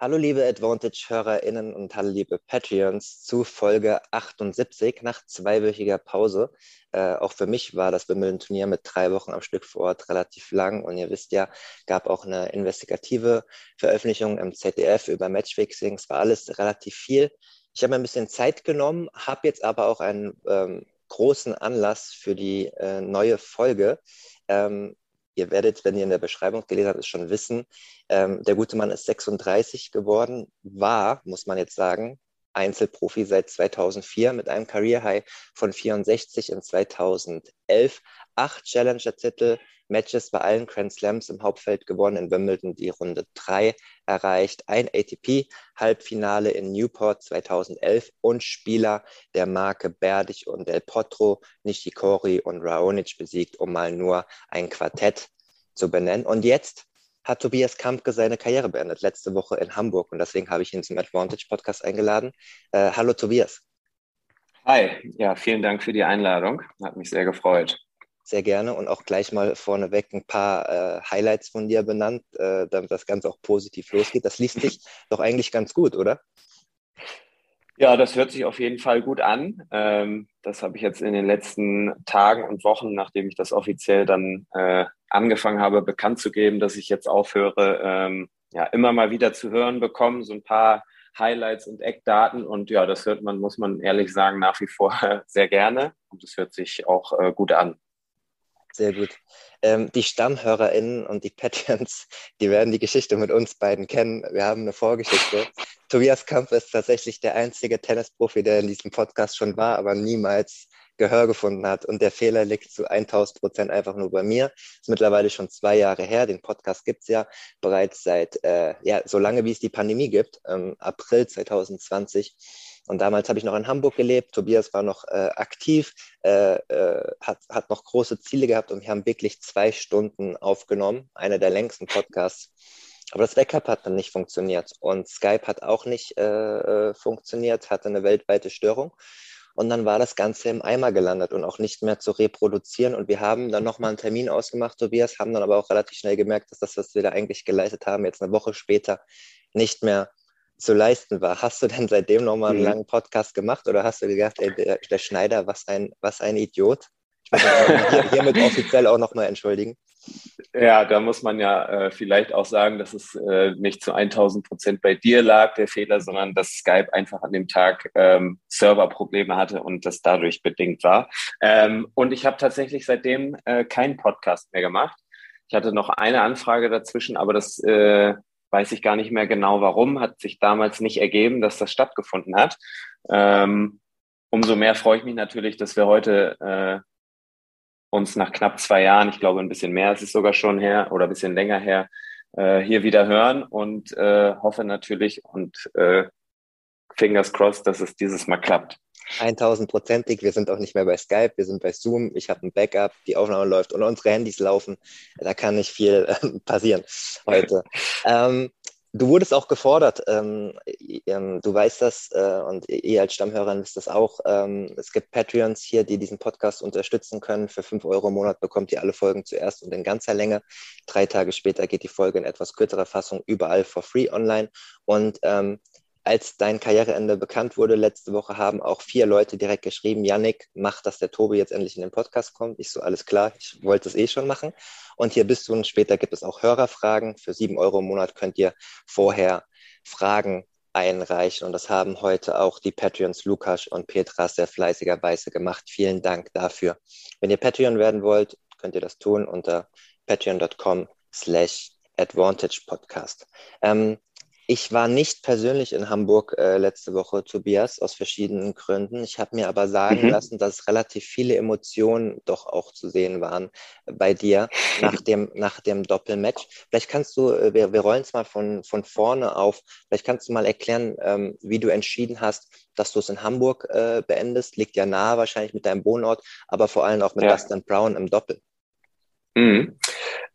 Hallo liebe Advantage-HörerInnen und hallo liebe Patreons zu Folge 78 nach zweiwöchiger Pause. Äh, auch für mich war das Wimbledon-Turnier mit drei Wochen am Stück vor Ort relativ lang und ihr wisst ja, gab auch eine investigative Veröffentlichung im ZDF über Matchfixing. Es war alles relativ viel. Ich habe mir ein bisschen Zeit genommen, habe jetzt aber auch einen ähm, großen Anlass für die äh, neue Folge. Ähm, ihr werdet, wenn ihr in der Beschreibung gelesen habt, es schon wissen, ähm, der gute Mann ist 36 geworden, war, muss man jetzt sagen, Einzelprofi seit 2004 mit einem Career High von 64 in 2011, acht Challenger-Titel, Matches bei allen Grand Slams im Hauptfeld gewonnen, in Wimbledon die Runde 3 erreicht, ein ATP-Halbfinale in Newport 2011 und Spieler der Marke Berdich und Del Potro, Nishikori und Raonic besiegt, um mal nur ein Quartett zu benennen. Und jetzt hat Tobias Kampke seine Karriere beendet, letzte Woche in Hamburg. Und deswegen habe ich ihn zum Advantage Podcast eingeladen. Äh, hallo Tobias. Hi, ja, vielen Dank für die Einladung. Hat mich sehr gefreut sehr gerne und auch gleich mal vorneweg ein paar äh, Highlights von dir benannt, äh, damit das Ganze auch positiv losgeht. Das liest sich doch eigentlich ganz gut, oder? Ja, das hört sich auf jeden Fall gut an. Ähm, das habe ich jetzt in den letzten Tagen und Wochen, nachdem ich das offiziell dann äh, angefangen habe, bekannt zu geben, dass ich jetzt aufhöre, ähm, ja, immer mal wieder zu hören bekommen, so ein paar Highlights und Eckdaten. Und ja, das hört man, muss man ehrlich sagen, nach wie vor sehr gerne. Und es hört sich auch äh, gut an. Sehr gut. Ähm, die StammhörerInnen und die Patreons, die werden die Geschichte mit uns beiden kennen. Wir haben eine Vorgeschichte. Tobias Kampf ist tatsächlich der einzige Tennisprofi, der in diesem Podcast schon war, aber niemals Gehör gefunden hat. Und der Fehler liegt zu 1000 Prozent einfach nur bei mir. Ist mittlerweile schon zwei Jahre her. Den Podcast gibt's ja bereits seit, äh, ja, so lange wie es die Pandemie gibt, ähm, April 2020. Und damals habe ich noch in Hamburg gelebt. Tobias war noch äh, aktiv, äh, äh, hat, hat noch große Ziele gehabt und wir haben wirklich zwei Stunden aufgenommen. Einer der längsten Podcasts. Aber das Backup hat dann nicht funktioniert und Skype hat auch nicht äh, äh, funktioniert, hatte eine weltweite Störung. Und dann war das Ganze im Eimer gelandet und auch nicht mehr zu reproduzieren. Und wir haben dann nochmal einen Termin ausgemacht, Tobias, haben dann aber auch relativ schnell gemerkt, dass das, was wir da eigentlich geleistet haben, jetzt eine Woche später nicht mehr zu leisten war. Hast du denn seitdem nochmal einen mhm. langen Podcast gemacht oder hast du gedacht, ey, der, der Schneider, was ein, was ein Idiot? Ich muss hier, hiermit offiziell auch nochmal entschuldigen. Ja, da muss man ja äh, vielleicht auch sagen, dass es äh, nicht zu 1000 Prozent bei dir lag, der Fehler, sondern dass Skype einfach an dem Tag ähm, Serverprobleme hatte und das dadurch bedingt war. Ähm, und ich habe tatsächlich seitdem äh, keinen Podcast mehr gemacht. Ich hatte noch eine Anfrage dazwischen, aber das äh, weiß ich gar nicht mehr genau warum, hat sich damals nicht ergeben, dass das stattgefunden hat. Ähm, umso mehr freue ich mich natürlich, dass wir heute äh, uns nach knapp zwei Jahren, ich glaube ein bisschen mehr ist es sogar schon her oder ein bisschen länger her, äh, hier wieder hören und äh, hoffe natürlich und äh, fingers crossed, dass es dieses Mal klappt. 1000-prozentig. Wir sind auch nicht mehr bei Skype, wir sind bei Zoom. Ich habe ein Backup, die Aufnahme läuft und unsere Handys laufen. Da kann nicht viel äh, passieren heute. ähm, du wurdest auch gefordert. Ähm, ähm, du weißt das äh, und ihr als Stammhörer wisst das auch. Ähm, es gibt Patreons hier, die diesen Podcast unterstützen können. Für 5 Euro im Monat bekommt ihr alle Folgen zuerst und in ganzer Länge. Drei Tage später geht die Folge in etwas kürzerer Fassung überall for free online. Und als dein Karriereende bekannt wurde letzte Woche, haben auch vier Leute direkt geschrieben, Yannick, mach, dass der Tobi jetzt endlich in den Podcast kommt. Ich so, alles klar, ich wollte es eh schon machen. Und hier bist du und später gibt es auch Hörerfragen. Für sieben Euro im Monat könnt ihr vorher Fragen einreichen. Und das haben heute auch die Patreons Lukas und Petra sehr fleißigerweise gemacht. Vielen Dank dafür. Wenn ihr Patreon werden wollt, könnt ihr das tun unter patreon.com slash advantage podcast. Ähm, Ich war nicht persönlich in Hamburg äh, letzte Woche, Tobias, aus verschiedenen Gründen. Ich habe mir aber sagen mhm. lassen, dass relativ viele Emotionen doch auch zu sehen waren bei dir nach dem, nach dem Doppelmatch. Vielleicht kannst du, äh, wir, wir rollen es mal von, von vorne auf, vielleicht kannst du mal erklären, ähm, wie du entschieden hast, dass du es in Hamburg äh, beendest. Liegt ja nahe wahrscheinlich mit deinem Wohnort, aber vor allem auch mit ja. Dustin Brown im Doppel. Mhm.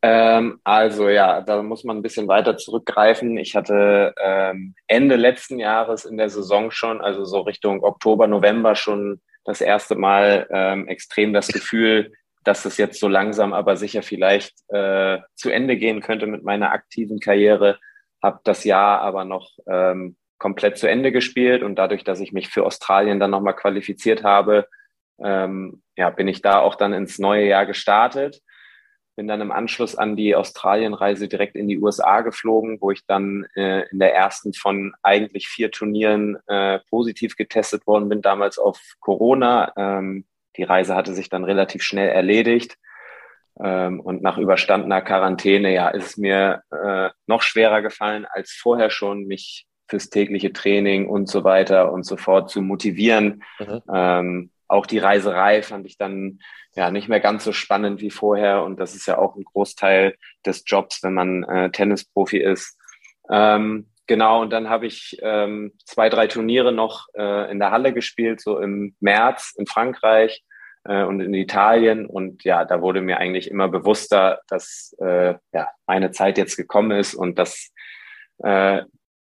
Ähm, also ja, da muss man ein bisschen weiter zurückgreifen. Ich hatte ähm, Ende letzten Jahres in der Saison schon, also so Richtung Oktober, November schon das erste Mal ähm, extrem das Gefühl, dass es jetzt so langsam aber sicher vielleicht äh, zu Ende gehen könnte mit meiner aktiven Karriere. Habe das Jahr aber noch ähm, komplett zu Ende gespielt und dadurch, dass ich mich für Australien dann nochmal qualifiziert habe, ähm, ja, bin ich da auch dann ins neue Jahr gestartet bin dann im Anschluss an die Australienreise direkt in die USA geflogen, wo ich dann äh, in der ersten von eigentlich vier Turnieren äh, positiv getestet worden bin, damals auf Corona. Ähm, die Reise hatte sich dann relativ schnell erledigt. Ähm, und nach überstandener Quarantäne, ja, ist es mir äh, noch schwerer gefallen als vorher schon, mich fürs tägliche Training und so weiter und so fort zu motivieren. Mhm. Ähm, auch die Reiserei fand ich dann ja nicht mehr ganz so spannend wie vorher. Und das ist ja auch ein Großteil des Jobs, wenn man äh, Tennisprofi ist. Ähm, genau, und dann habe ich ähm, zwei, drei Turniere noch äh, in der Halle gespielt, so im März in Frankreich äh, und in Italien. Und ja, da wurde mir eigentlich immer bewusster, dass äh, ja, meine Zeit jetzt gekommen ist und dass äh,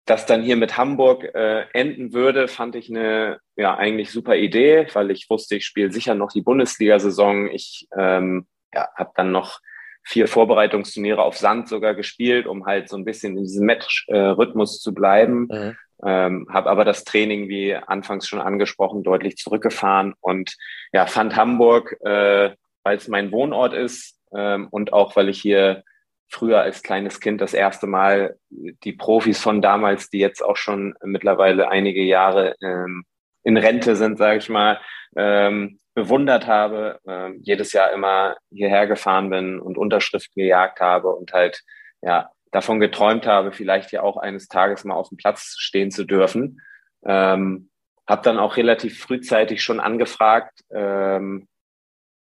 das dann hier mit Hamburg äh, enden würde, fand ich eine ja eigentlich super Idee, weil ich wusste, ich spiele sicher noch die Bundesliga-Saison. Ich ähm, ja, habe dann noch vier Vorbereitungsturniere auf Sand sogar gespielt, um halt so ein bisschen in diesem Match-Rhythmus äh, zu bleiben. Mhm. Ähm, habe aber das Training, wie anfangs schon angesprochen, deutlich zurückgefahren und ja, fand Hamburg, äh, weil es mein Wohnort ist ähm, und auch weil ich hier früher als kleines Kind das erste Mal die Profis von damals, die jetzt auch schon mittlerweile einige Jahre ähm, in Rente sind, sage ich mal, ähm, bewundert habe, äh, jedes Jahr immer hierher gefahren bin und Unterschriften gejagt habe und halt ja davon geträumt habe, vielleicht ja auch eines Tages mal auf dem Platz stehen zu dürfen. Ähm, habe dann auch relativ frühzeitig schon angefragt ähm,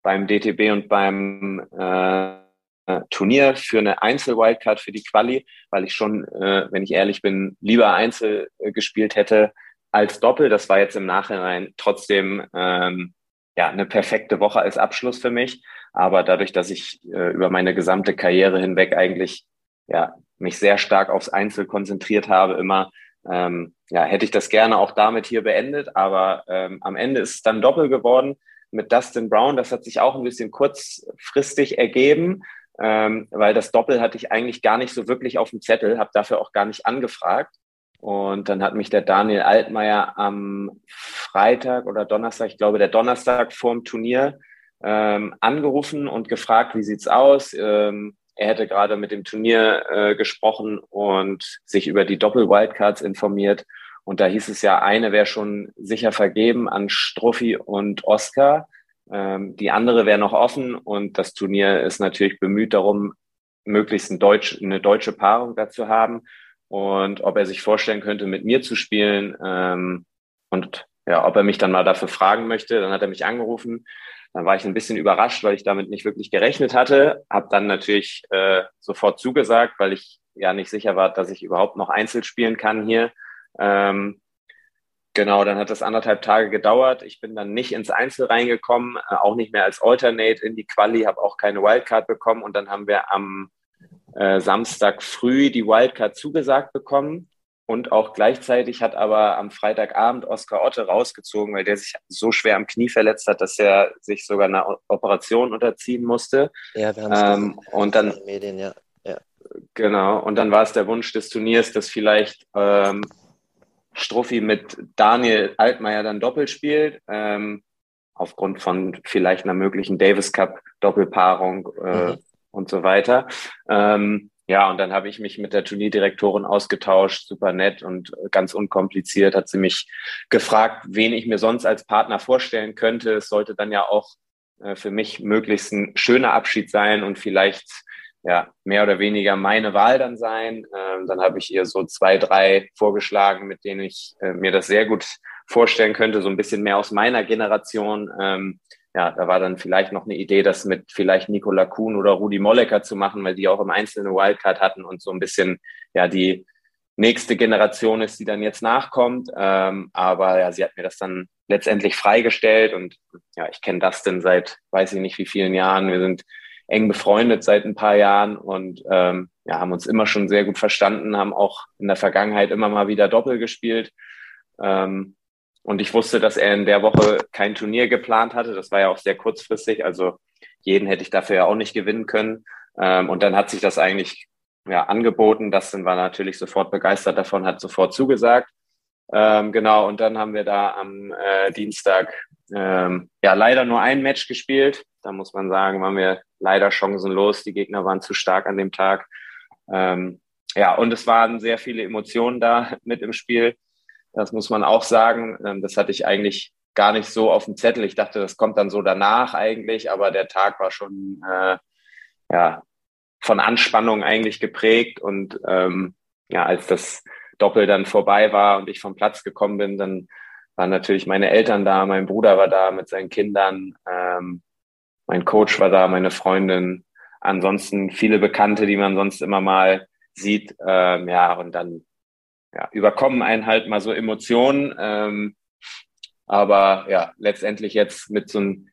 beim DTB und beim äh, Turnier für eine Einzel-Wildcard für die Quali, weil ich schon, äh, wenn ich ehrlich bin, lieber Einzel äh, gespielt hätte als Doppel. Das war jetzt im Nachhinein trotzdem ähm, ja eine perfekte Woche als Abschluss für mich. Aber dadurch, dass ich äh, über meine gesamte Karriere hinweg eigentlich ja mich sehr stark aufs Einzel konzentriert habe, immer ähm, ja hätte ich das gerne auch damit hier beendet. Aber ähm, am Ende ist es dann Doppel geworden mit Dustin Brown. Das hat sich auch ein bisschen kurzfristig ergeben ähm, weil das Doppel hatte ich eigentlich gar nicht so wirklich auf dem Zettel, habe dafür auch gar nicht angefragt. Und dann hat mich der Daniel Altmaier am Freitag oder Donnerstag, ich glaube der Donnerstag vorm Turnier, ähm, angerufen und gefragt, wie sieht's aus? Ähm, er hätte gerade mit dem Turnier äh, gesprochen und sich über die Doppel-Wildcards informiert. Und da hieß es ja, eine wäre schon sicher vergeben an Struffi und Oscar. Ähm, die andere wäre noch offen und das Turnier ist natürlich bemüht darum, möglichst ein Deutsch, eine deutsche Paarung dazu haben und ob er sich vorstellen könnte, mit mir zu spielen ähm, und ja, ob er mich dann mal dafür fragen möchte. Dann hat er mich angerufen. Dann war ich ein bisschen überrascht, weil ich damit nicht wirklich gerechnet hatte. Habe dann natürlich äh, sofort zugesagt, weil ich ja nicht sicher war, dass ich überhaupt noch Einzel spielen kann hier. Ähm, Genau, dann hat das anderthalb Tage gedauert. Ich bin dann nicht ins Einzel reingekommen, äh, auch nicht mehr als Alternate in die Quali, habe auch keine Wildcard bekommen und dann haben wir am äh, Samstag früh die Wildcard zugesagt bekommen und auch gleichzeitig hat aber am Freitagabend Oskar Otte rausgezogen, weil der sich so schwer am Knie verletzt hat, dass er sich sogar einer Operation unterziehen musste. Ja, wir haben ähm, und dann Medien, ja. ja. Genau, und dann war es der Wunsch des Turniers, dass vielleicht ähm, Struffi mit Daniel Altmaier dann doppelt spielt, ähm, aufgrund von vielleicht einer möglichen Davis Cup Doppelpaarung äh, mhm. und so weiter. Ähm, ja, und dann habe ich mich mit der Turnierdirektorin ausgetauscht, super nett und ganz unkompliziert hat sie mich gefragt, wen ich mir sonst als Partner vorstellen könnte. Es sollte dann ja auch äh, für mich möglichst ein schöner Abschied sein und vielleicht ja mehr oder weniger meine Wahl dann sein. Ähm, dann habe ich ihr so zwei, drei vorgeschlagen, mit denen ich äh, mir das sehr gut vorstellen könnte, so ein bisschen mehr aus meiner Generation. Ähm, ja, da war dann vielleicht noch eine Idee, das mit vielleicht Nikola Kuhn oder Rudi Mollecker zu machen, weil die auch im Einzelnen Wildcard hatten und so ein bisschen ja die nächste Generation ist, die dann jetzt nachkommt. Ähm, aber ja, sie hat mir das dann letztendlich freigestellt und ja, ich kenne Dustin seit weiß ich nicht wie vielen Jahren. Wir sind eng befreundet seit ein paar Jahren und ähm, ja, haben uns immer schon sehr gut verstanden, haben auch in der Vergangenheit immer mal wieder Doppel gespielt. Ähm, und ich wusste, dass er in der Woche kein Turnier geplant hatte. Das war ja auch sehr kurzfristig. Also jeden hätte ich dafür ja auch nicht gewinnen können. Ähm, und dann hat sich das eigentlich ja, angeboten. Dustin war natürlich sofort begeistert davon, hat sofort zugesagt. Ähm, genau, und dann haben wir da am äh, Dienstag ähm, ja leider nur ein Match gespielt. Da muss man sagen, waren wir leider chancenlos. Die Gegner waren zu stark an dem Tag. Ähm, ja, und es waren sehr viele Emotionen da mit im Spiel. Das muss man auch sagen. Ähm, das hatte ich eigentlich gar nicht so auf dem Zettel. Ich dachte, das kommt dann so danach eigentlich, aber der Tag war schon äh, ja von Anspannung eigentlich geprägt und ähm, ja, als das Doppel dann vorbei war und ich vom Platz gekommen bin, dann waren natürlich meine Eltern da, mein Bruder war da mit seinen Kindern, ähm, mein Coach war da, meine Freundin, ansonsten viele Bekannte, die man sonst immer mal sieht, ähm, ja, und dann ja, überkommen einen halt mal so Emotionen, ähm, aber ja, letztendlich jetzt mit so einem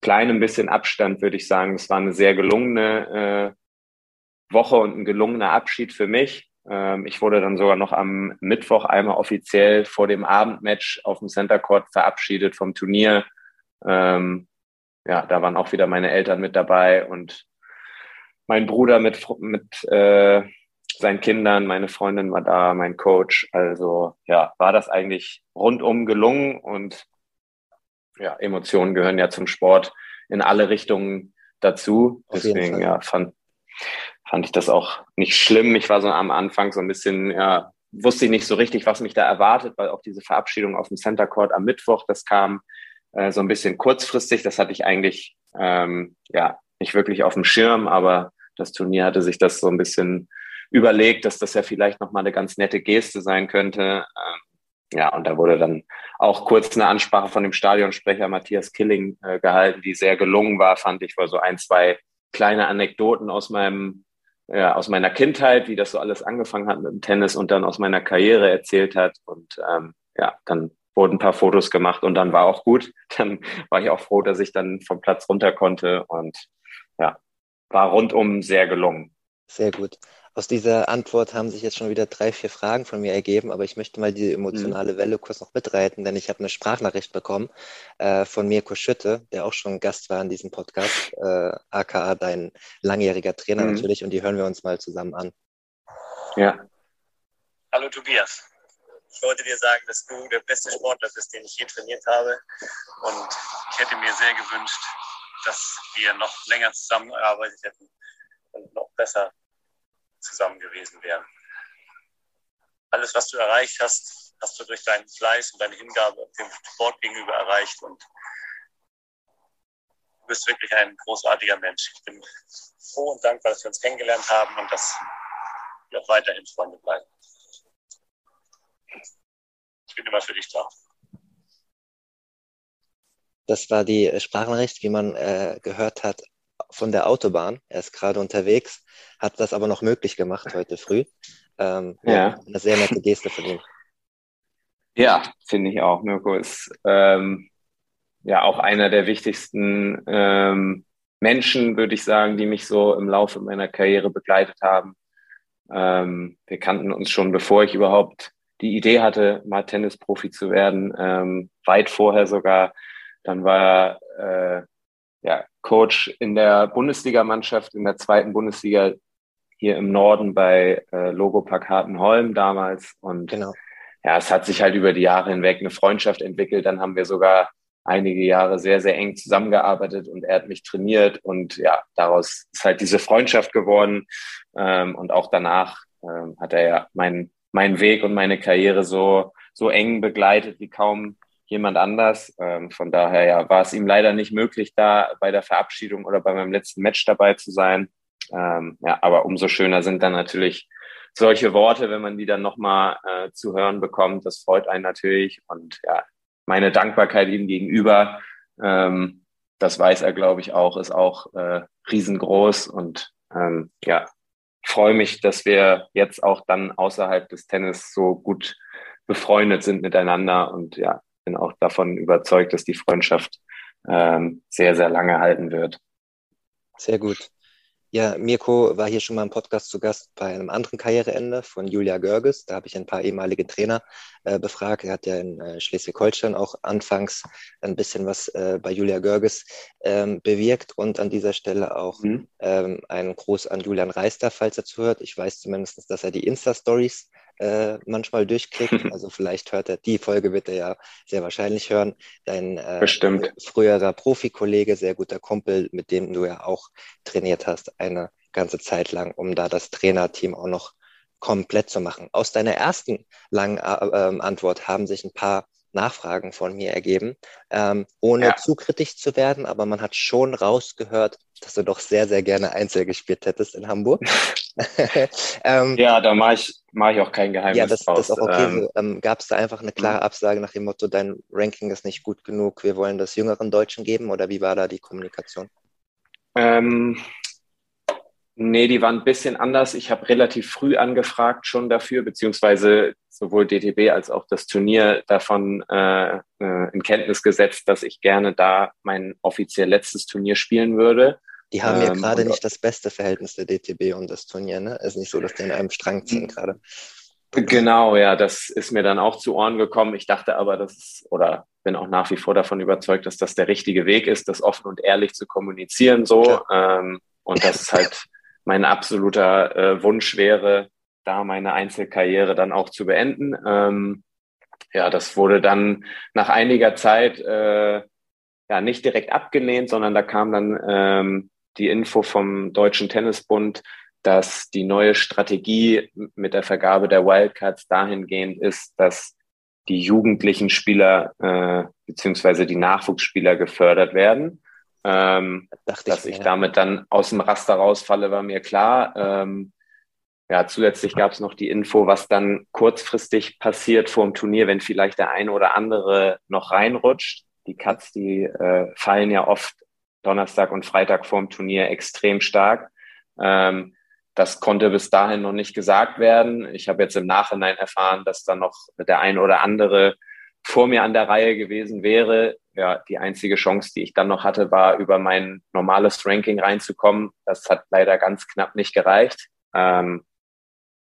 kleinen bisschen Abstand würde ich sagen, es war eine sehr gelungene äh, Woche und ein gelungener Abschied für mich. Ähm, ich wurde dann sogar noch am Mittwoch einmal offiziell vor dem Abendmatch auf dem Center Court verabschiedet vom Turnier. Ähm, ja, da waren auch wieder meine Eltern mit dabei und mein Bruder mit, mit äh, seinen Kindern, meine Freundin war da, mein Coach. Also ja, war das eigentlich rundum gelungen und ja, Emotionen gehören ja zum Sport in alle Richtungen dazu. Deswegen ja, fand, fand ich das auch nicht schlimm. Ich war so am Anfang so ein bisschen, ja, wusste ich nicht so richtig, was mich da erwartet, weil auch diese Verabschiedung auf dem Center Court am Mittwoch, das kam äh, so ein bisschen kurzfristig. Das hatte ich eigentlich ähm, ja nicht wirklich auf dem Schirm, aber das Turnier hatte sich das so ein bisschen überlegt, dass das ja vielleicht nochmal eine ganz nette Geste sein könnte. Ähm, ja, und da wurde dann auch kurz eine Ansprache von dem Stadionsprecher Matthias Killing äh, gehalten, die sehr gelungen war, fand ich, war so ein, zwei kleine Anekdoten aus meinem ja, aus meiner Kindheit, wie das so alles angefangen hat mit dem Tennis und dann aus meiner Karriere erzählt hat. Und ähm, ja, dann wurden ein paar Fotos gemacht und dann war auch gut. Dann war ich auch froh, dass ich dann vom Platz runter konnte und ja, war rundum sehr gelungen. Sehr gut. Aus dieser Antwort haben sich jetzt schon wieder drei, vier Fragen von mir ergeben, aber ich möchte mal diese emotionale mhm. Welle kurz noch mitreiten, denn ich habe eine Sprachnachricht bekommen äh, von Mirko Schütte, der auch schon Gast war in diesem Podcast, äh, aka dein langjähriger Trainer mhm. natürlich, und die hören wir uns mal zusammen an. Ja. Hallo Tobias. Ich wollte dir sagen, dass du der beste Sportler bist, den ich je trainiert habe. Und ich hätte mir sehr gewünscht, dass wir noch länger zusammengearbeitet hätten und noch besser zusammen gewesen wären. Alles, was du erreicht hast, hast du durch deinen Fleiß und deine Hingabe dem Sport gegenüber erreicht und du bist wirklich ein großartiger Mensch. Ich bin froh und dankbar, dass wir uns kennengelernt haben und dass wir auch weiterhin Freunde bleiben. Ich bin immer für dich da. Das war die Sprachnachricht, wie man äh, gehört hat, von der Autobahn. Er ist gerade unterwegs, hat das aber noch möglich gemacht heute früh. Ähm, ja. Eine sehr nette Geste von ihm. Ja, finde ich auch. Mirko ist ähm, ja auch einer der wichtigsten ähm, Menschen, würde ich sagen, die mich so im Laufe meiner Karriere begleitet haben. Ähm, wir kannten uns schon, bevor ich überhaupt die Idee hatte, mal Tennisprofi zu werden, ähm, weit vorher sogar. Dann war er äh, ja, Coach in der Bundesligamannschaft, in der zweiten Bundesliga hier im Norden bei äh, Logopark Hartenholm damals. Und genau. ja, es hat sich halt über die Jahre hinweg eine Freundschaft entwickelt. Dann haben wir sogar einige Jahre sehr, sehr eng zusammengearbeitet und er hat mich trainiert und ja, daraus ist halt diese Freundschaft geworden. Ähm, und auch danach ähm, hat er ja meinen meinen Weg und meine Karriere so, so eng begleitet wie kaum jemand anders. Ähm, von daher ja, war es ihm leider nicht möglich, da bei der Verabschiedung oder bei meinem letzten Match dabei zu sein. ähm, ja, aber umso schöner sind dann natürlich solche Worte, wenn man die dann nochmal äh, zu hören bekommt. Das freut einen natürlich. Und ja, meine Dankbarkeit ihm gegenüber, ähm, das weiß er, glaube ich, auch, ist auch äh, riesengroß. Und ähm, ja, freue mich, dass wir jetzt auch dann außerhalb des Tennis so gut befreundet sind miteinander und ja, bin auch davon überzeugt, dass die Freundschaft ähm, sehr, sehr lange halten wird. Sehr gut. Ja, Mirko war hier schon mal im Podcast zu Gast bei einem anderen Karriereende von Julia Görges. Da habe ich ein paar ehemalige Trainer äh, befragt. Er hat ja in äh, Schleswig-Holstein auch anfangs ein bisschen was äh, bei Julia Görges ähm, bewirkt und an dieser Stelle auch mhm. ähm, einen Gruß an Julian Reister, falls er zuhört. Ich weiß zumindest, dass er die Insta-Stories äh, manchmal durchklickt. Also vielleicht hört er, die Folge wird er ja sehr wahrscheinlich hören. Dein äh, früherer Profikollege, sehr guter Kumpel, mit dem du ja auch trainiert hast, eine ganze Zeit lang, um da das Trainerteam auch noch komplett zu machen. Aus deiner ersten langen äh, ähm, Antwort haben sich ein paar Nachfragen von mir ergeben, ähm, ohne ja. zu kritisch zu werden, aber man hat schon rausgehört, dass du doch sehr, sehr gerne Einzel gespielt hättest in Hamburg. ähm, ja, da mache ich, mach ich auch kein Geheimnis Ja, das, das ist auch okay. Ähm, ähm, Gab es da einfach eine klare mhm. Absage nach dem Motto, dein Ranking ist nicht gut genug, wir wollen das jüngeren Deutschen geben oder wie war da die Kommunikation? Ähm, Nee, die waren ein bisschen anders. Ich habe relativ früh angefragt schon dafür, beziehungsweise sowohl DTB als auch das Turnier davon äh, äh, in Kenntnis gesetzt, dass ich gerne da mein offiziell letztes Turnier spielen würde. Die haben ja ähm, gerade nicht das beste Verhältnis der DTB und das Turnier, ne? Es ist nicht so, dass die in einem Strang ziehen gerade. Genau, ja, das ist mir dann auch zu Ohren gekommen. Ich dachte aber, das ist, oder bin auch nach wie vor davon überzeugt, dass das der richtige Weg ist, das offen und ehrlich zu kommunizieren so. Ähm, und das ist halt mein absoluter äh, Wunsch wäre, da meine Einzelkarriere dann auch zu beenden. Ähm, ja, das wurde dann nach einiger Zeit äh, ja nicht direkt abgelehnt, sondern da kam dann ähm, die Info vom Deutschen Tennisbund, dass die neue Strategie mit der Vergabe der Wildcards dahingehend ist, dass die jugendlichen Spieler äh, beziehungsweise die Nachwuchsspieler gefördert werden. Ähm, dass ich, ich damit dann aus dem Raster rausfalle, war mir klar. Ähm, ja, zusätzlich gab es noch die Info, was dann kurzfristig passiert vor dem Turnier, wenn vielleicht der eine oder andere noch reinrutscht. Die Cuts, die äh, fallen ja oft Donnerstag und Freitag vor dem Turnier extrem stark. Ähm, das konnte bis dahin noch nicht gesagt werden. Ich habe jetzt im Nachhinein erfahren, dass dann noch der ein oder andere vor mir an der Reihe gewesen wäre. Ja, die einzige Chance, die ich dann noch hatte, war über mein normales Ranking reinzukommen. Das hat leider ganz knapp nicht gereicht. Ähm,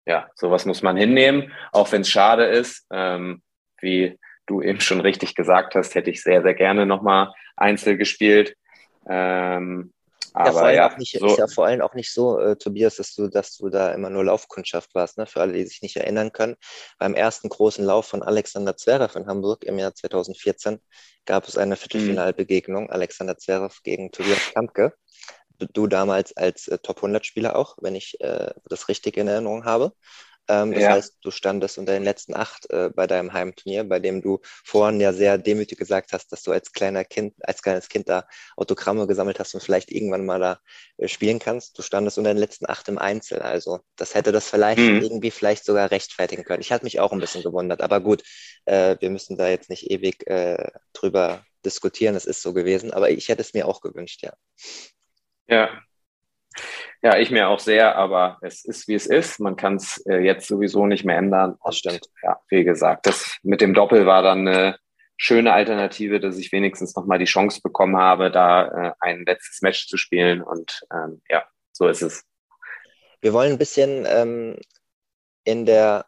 ja, sowas muss man hinnehmen, auch wenn es schade ist. Ähm, wie du eben schon richtig gesagt hast, hätte ich sehr, sehr gerne nochmal Einzel gespielt. Ähm, aber ja, ja nicht, so. ist ja vor allem auch nicht so, äh, Tobias, dass du, dass du da immer nur Laufkundschaft warst, ne? Für alle, die sich nicht erinnern können. Beim ersten großen Lauf von Alexander Zverev in Hamburg im Jahr 2014 gab es eine Viertelfinalbegegnung, mhm. Alexander Zverev gegen Tobias Kampke. Du damals als äh, Top 100 Spieler auch, wenn ich äh, das richtig in Erinnerung habe. Ähm, das ja. heißt, du standest unter den letzten acht äh, bei deinem Heimturnier, bei dem du vorhin ja sehr demütig gesagt hast, dass du als kleiner Kind, als kleines Kind da Autogramme gesammelt hast und vielleicht irgendwann mal da äh, spielen kannst. Du standest unter den letzten acht im Einzel. Also das hätte das vielleicht mhm. irgendwie vielleicht sogar rechtfertigen können. Ich hatte mich auch ein bisschen gewundert, aber gut, äh, wir müssen da jetzt nicht ewig äh, drüber diskutieren. Es ist so gewesen, aber ich hätte es mir auch gewünscht, ja. Ja, ja, ich mir auch sehr, aber es ist, wie es ist. Man kann es äh, jetzt sowieso nicht mehr ändern. Das stimmt. Ja, wie gesagt, das mit dem Doppel war dann eine schöne Alternative, dass ich wenigstens nochmal die Chance bekommen habe, da äh, ein letztes Match zu spielen. Und ähm, ja, so ist es. Wir wollen ein bisschen ähm, in der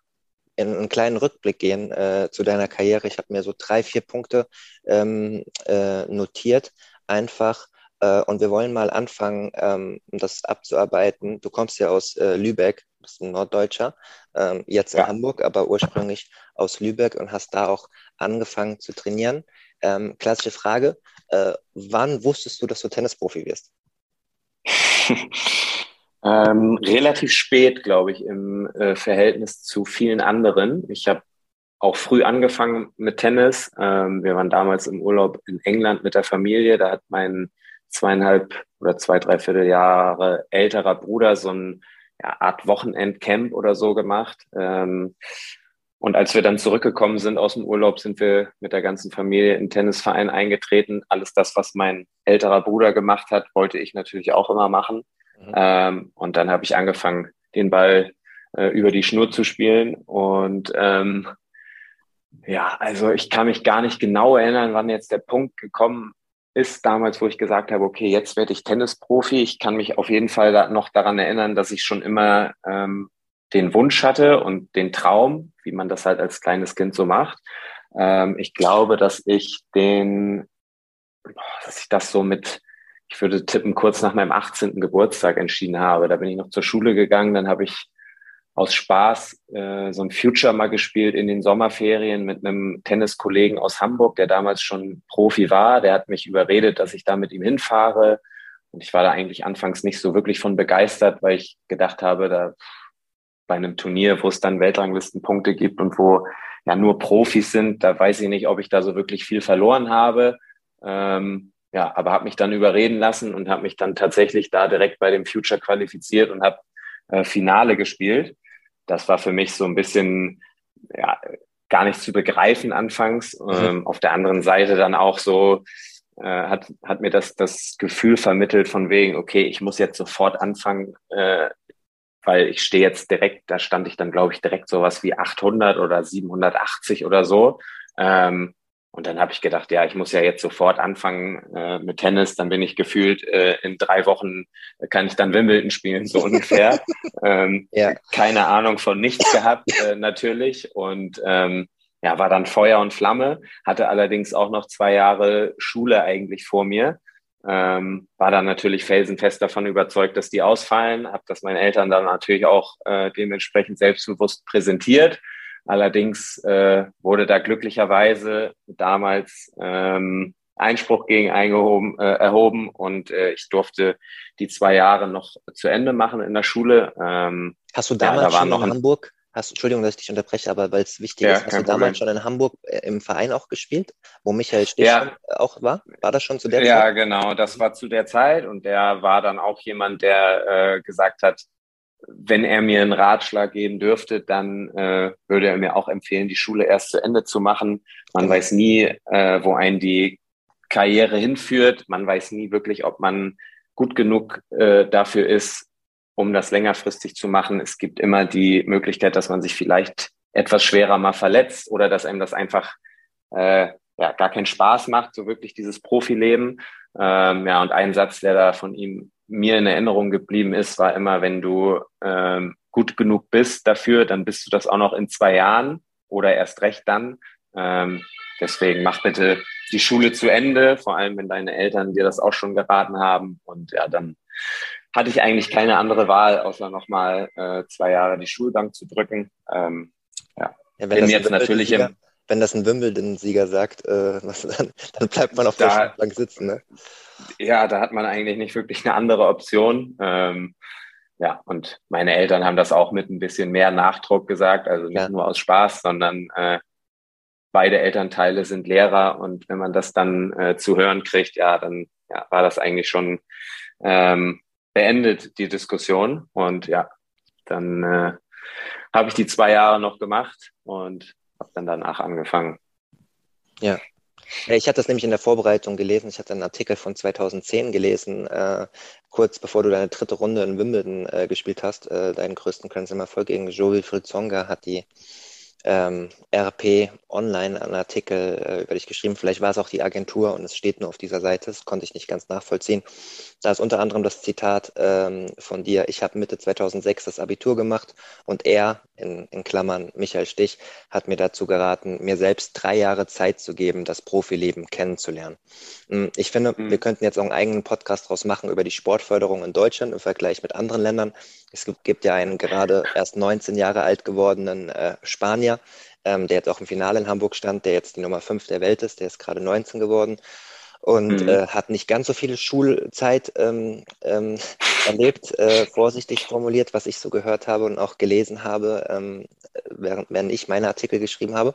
in einen kleinen Rückblick gehen äh, zu deiner Karriere. Ich habe mir so drei, vier Punkte ähm, äh, notiert, einfach äh, und wir wollen mal anfangen, ähm, das abzuarbeiten. Du kommst ja aus äh, Lübeck, bist ein Norddeutscher, ähm, jetzt in ja. Hamburg, aber ursprünglich aus Lübeck und hast da auch angefangen zu trainieren. Ähm, klassische Frage, äh, wann wusstest du, dass du Tennisprofi wirst? ähm, relativ spät, glaube ich, im äh, Verhältnis zu vielen anderen. Ich habe auch früh angefangen mit Tennis. Ähm, wir waren damals im Urlaub in England mit der Familie. Da hat mein zweieinhalb oder zwei, dreiviertel Jahre älterer Bruder so ein ja, Art Wochenendcamp oder so gemacht. Ähm, und als wir dann zurückgekommen sind aus dem Urlaub, sind wir mit der ganzen Familie in Tennisverein eingetreten. Alles das, was mein älterer Bruder gemacht hat, wollte ich natürlich auch immer machen. Mhm. Ähm, und dann habe ich angefangen, den Ball äh, über die Schnur zu spielen. Und ähm, ja, also ich kann mich gar nicht genau erinnern, wann jetzt der Punkt gekommen ist damals, wo ich gesagt habe, okay, jetzt werde ich Tennisprofi. Ich kann mich auf jeden Fall da noch daran erinnern, dass ich schon immer ähm, den Wunsch hatte und den Traum, wie man das halt als kleines Kind so macht. Ähm, ich glaube, dass ich den, dass ich das so mit, ich würde tippen, kurz nach meinem 18. Geburtstag entschieden habe. Da bin ich noch zur Schule gegangen, dann habe ich aus Spaß äh, so ein Future mal gespielt in den Sommerferien mit einem Tenniskollegen aus Hamburg, der damals schon Profi war. Der hat mich überredet, dass ich da mit ihm hinfahre. Und ich war da eigentlich anfangs nicht so wirklich von begeistert, weil ich gedacht habe, da bei einem Turnier, wo es dann Weltranglistenpunkte gibt und wo ja nur Profis sind, da weiß ich nicht, ob ich da so wirklich viel verloren habe. Ähm, ja, aber habe mich dann überreden lassen und habe mich dann tatsächlich da direkt bei dem Future qualifiziert und habe äh, Finale gespielt das war für mich so ein bisschen ja, gar nicht zu begreifen anfangs. Mhm. Ähm, auf der anderen Seite dann auch so, äh, hat, hat mir das, das Gefühl vermittelt von wegen, okay, ich muss jetzt sofort anfangen, äh, weil ich stehe jetzt direkt, da stand ich dann, glaube ich, direkt sowas wie 800 oder 780 oder so. Ähm, und dann habe ich gedacht, ja, ich muss ja jetzt sofort anfangen äh, mit Tennis. Dann bin ich gefühlt, äh, in drei Wochen kann ich dann Wimbledon spielen, so ungefähr. ähm, ja. Keine Ahnung von nichts gehabt, äh, natürlich. Und ähm, ja, war dann Feuer und Flamme, hatte allerdings auch noch zwei Jahre Schule eigentlich vor mir. Ähm, war dann natürlich felsenfest davon überzeugt, dass die ausfallen, habe das meinen Eltern dann natürlich auch äh, dementsprechend selbstbewusst präsentiert Allerdings äh, wurde da glücklicherweise damals ähm, Einspruch gegen eingehoben, äh, erhoben und äh, ich durfte die zwei Jahre noch zu Ende machen in der Schule. Ähm, hast du damals ja, da schon noch in Hamburg, hast, Entschuldigung, dass ich dich unterbreche, aber weil es wichtig ja, ist, hast du damals Problem. schon in Hamburg äh, im Verein auch gespielt, wo Michael Stich ja. auch war? War das schon zu der Zeit? Ja, genau, das war zu der Zeit und der war dann auch jemand, der äh, gesagt hat, wenn er mir einen Ratschlag geben dürfte, dann äh, würde er mir auch empfehlen, die Schule erst zu Ende zu machen. Man weiß nie, äh, wo einen die Karriere hinführt. Man weiß nie wirklich, ob man gut genug äh, dafür ist, um das längerfristig zu machen. Es gibt immer die Möglichkeit, dass man sich vielleicht etwas schwerer mal verletzt oder dass einem das einfach äh, ja, gar keinen Spaß macht, so wirklich dieses Profileben. Ähm, ja, und ein Satz, der da von ihm mir in Erinnerung geblieben ist, war immer, wenn du ähm, gut genug bist dafür, dann bist du das auch noch in zwei Jahren oder erst recht dann. Ähm, deswegen mach bitte die Schule zu Ende, vor allem wenn deine Eltern dir das auch schon geraten haben. Und ja, dann hatte ich eigentlich keine andere Wahl, außer nochmal äh, zwei Jahre die Schulbank zu drücken. Ähm, ja. ja wenn Bin jetzt natürlich im wenn das ein Wimbledon-Sieger sagt, äh, was, dann, dann, bleibt man auf da, der Schulbank sitzen. Ne? Ja, da hat man eigentlich nicht wirklich eine andere Option. Ähm, ja, und meine Eltern haben das auch mit ein bisschen mehr Nachdruck gesagt, also nicht ja. nur aus Spaß, sondern äh, beide Elternteile sind Lehrer und wenn man das dann äh, zu hören kriegt, ja, dann ja, war das eigentlich schon ähm, beendet, die Diskussion. Und ja, dann äh, habe ich die zwei Jahre noch gemacht und habe dann danach angefangen. Ja. Ich hatte das nämlich in der Vorbereitung gelesen. Ich hatte einen Artikel von 2010 gelesen, äh, kurz bevor du deine dritte Runde in Wimbledon äh, gespielt hast. Äh, deinen größten Grand Slam-Erfolg gegen Joel Fritzonga hat die ähm, RP online einen Artikel äh, über dich geschrieben. Vielleicht war es auch die Agentur und es steht nur auf dieser Seite. Das konnte ich nicht ganz nachvollziehen. Da ist unter anderem das Zitat ähm, von dir. Ich habe Mitte 2006 das Abitur gemacht und er, in, in Klammern Michael Stich, hat mir dazu geraten, mir selbst drei Jahre Zeit zu geben, das Profileben kennenzulernen. Hm, ich finde, mhm. wir könnten jetzt auch einen eigenen Podcast draus machen über die Sportförderung in Deutschland im Vergleich mit anderen Ländern. Es gibt, gibt ja einen gerade erst 19 Jahre alt gewordenen äh, Spanier, ähm, der jetzt auch im Finale in Hamburg stand, der jetzt die Nummer 5 der Welt ist, der ist gerade 19 geworden und mhm. äh, hat nicht ganz so viele Schulzeit ähm, ähm, erlebt, äh, vorsichtig formuliert, was ich so gehört habe und auch gelesen habe, ähm, während, während ich meine Artikel geschrieben habe.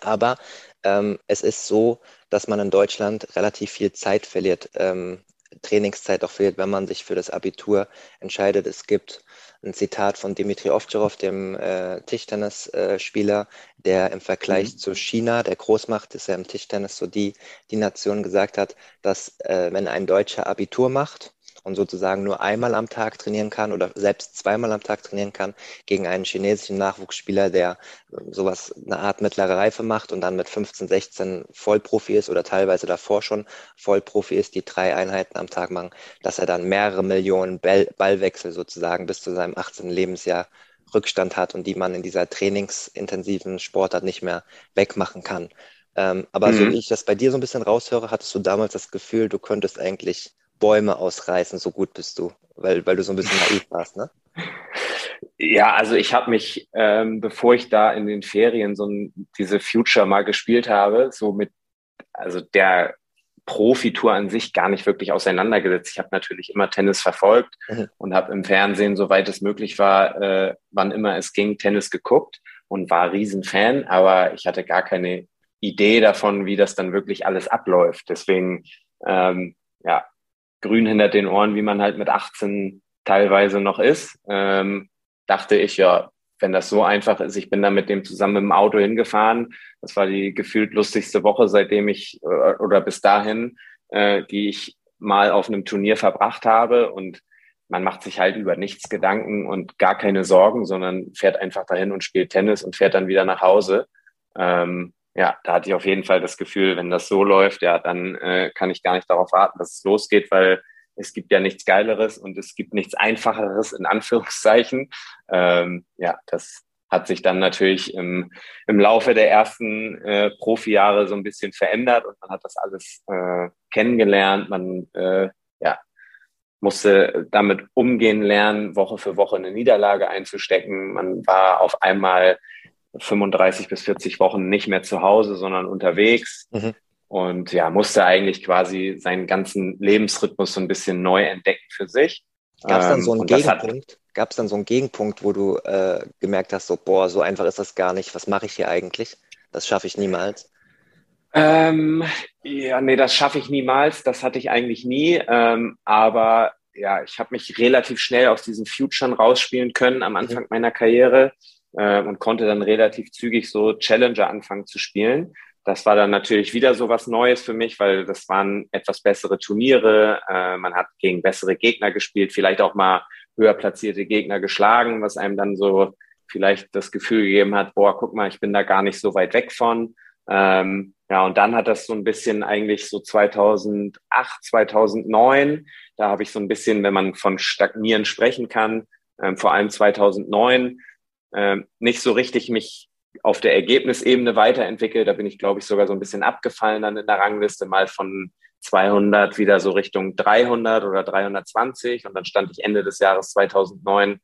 Aber ähm, es ist so, dass man in Deutschland relativ viel Zeit verliert ähm, Trainingszeit auch verliert, wenn man sich für das Abitur entscheidet. Es gibt ein Zitat von Dimitri Ovtcharov, dem äh, Tischtennisspieler, äh, der im Vergleich mhm. zu China, der Großmacht, ist ja im Tischtennis so die, die Nation, gesagt hat, dass äh, wenn ein Deutscher Abitur macht, und sozusagen nur einmal am Tag trainieren kann oder selbst zweimal am Tag trainieren kann, gegen einen chinesischen Nachwuchsspieler, der äh, sowas, eine Art mittlere Reife macht und dann mit 15, 16 Vollprofi ist oder teilweise davor schon Vollprofi ist, die drei Einheiten am Tag machen, dass er dann mehrere Millionen Ball, Ballwechsel sozusagen bis zu seinem 18. Lebensjahr Rückstand hat und die man in dieser trainingsintensiven Sportart nicht mehr wegmachen kann. Ähm, aber mhm. so wie ich das bei dir so ein bisschen raushöre, hattest du damals das Gefühl, du könntest eigentlich Bäume ausreißen, so gut bist du, weil, weil du so ein bisschen naiv warst, ne? Ja, also ich habe mich, ähm, bevor ich da in den Ferien so ein, diese Future mal gespielt habe, so mit, also der Profitour an sich gar nicht wirklich auseinandergesetzt. Ich habe natürlich immer Tennis verfolgt mhm. und habe im Fernsehen, soweit es möglich war, äh, wann immer es ging, Tennis geguckt und war Riesenfan, aber ich hatte gar keine Idee davon, wie das dann wirklich alles abläuft. Deswegen, ähm, ja, grün hinter den Ohren, wie man halt mit 18 teilweise noch ist, ähm, dachte ich, ja, wenn das so einfach ist, ich bin da mit dem zusammen im Auto hingefahren. Das war die gefühlt lustigste Woche, seitdem ich äh, oder bis dahin, äh, die ich mal auf einem Turnier verbracht habe. Und man macht sich halt über nichts Gedanken und gar keine Sorgen, sondern fährt einfach dahin und spielt Tennis und fährt dann wieder nach Hause. Ähm, ja, da hatte ich auf jeden Fall das Gefühl, wenn das so läuft, ja, dann äh, kann ich gar nicht darauf warten, dass es losgeht, weil es gibt ja nichts Geileres und es gibt nichts Einfacheres in Anführungszeichen. Ähm, ja, das hat sich dann natürlich im, im Laufe der ersten äh, Profijahre so ein bisschen verändert und man hat das alles äh, kennengelernt. Man äh, ja, musste damit umgehen lernen, Woche für Woche eine Niederlage einzustecken. Man war auf einmal 35 bis 40 Wochen nicht mehr zu Hause, sondern unterwegs. Mhm. Und ja, musste eigentlich quasi seinen ganzen Lebensrhythmus so ein bisschen neu entdecken für sich. Gab es dann so einen ähm, Gegenpunkt? Gab es dann so einen Gegenpunkt, wo du äh, gemerkt hast, so, boah, so einfach ist das gar nicht. Was mache ich hier eigentlich? Das schaffe ich niemals. Ähm, ja, nee, das schaffe ich niemals. Das hatte ich eigentlich nie. Ähm, aber ja, ich habe mich relativ schnell aus diesen Futuren rausspielen können am Anfang mhm. meiner Karriere äh, und konnte dann relativ zügig so Challenger anfangen zu spielen. Das war dann natürlich wieder so was Neues für mich, weil das waren etwas bessere Turniere. Äh, man hat gegen bessere Gegner gespielt, vielleicht auch mal höher platzierte Gegner geschlagen, was einem dann so vielleicht das Gefühl gegeben hat, boah, guck mal, ich bin da gar nicht so weit weg von. Ähm, ja, und dann hat das so ein bisschen eigentlich so 2008, 2009, da habe ich so ein bisschen, wenn man von Stagnieren sprechen kann, ähm, vor allem 2009, ähm, nicht so richtig mich auf der Ergebnisebene weiterentwickelt. Da bin ich, glaube ich, sogar so ein bisschen abgefallen dann in der Rangliste, mal von 200 wieder so Richtung 300 oder 320 und dann stand ich Ende des Jahres 2009,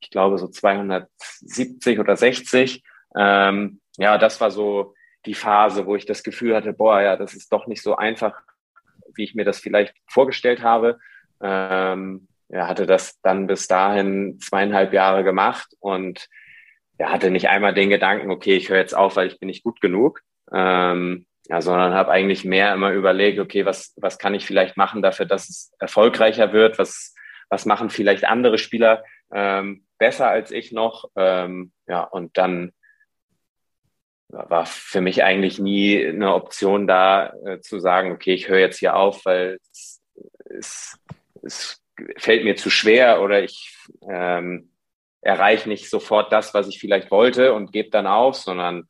ich glaube so 270 oder 60. Ähm, ja, das war so die Phase, wo ich das Gefühl hatte, boah, ja, das ist doch nicht so einfach, wie ich mir das vielleicht vorgestellt habe. Ähm, ja, hatte das dann bis dahin zweieinhalb Jahre gemacht und ja, hatte nicht einmal den Gedanken, okay, ich höre jetzt auf, weil ich bin nicht gut genug, ähm, ja, sondern habe eigentlich mehr immer überlegt, okay, was, was kann ich vielleicht machen dafür, dass es erfolgreicher wird, was, was machen vielleicht andere Spieler ähm, besser als ich noch, ähm, ja, und dann war für mich eigentlich nie eine Option da äh, zu sagen, okay, ich höre jetzt hier auf, weil es, es, es fällt mir zu schwer oder ich ähm, erreiche nicht sofort das, was ich vielleicht wollte und gebe dann auf, sondern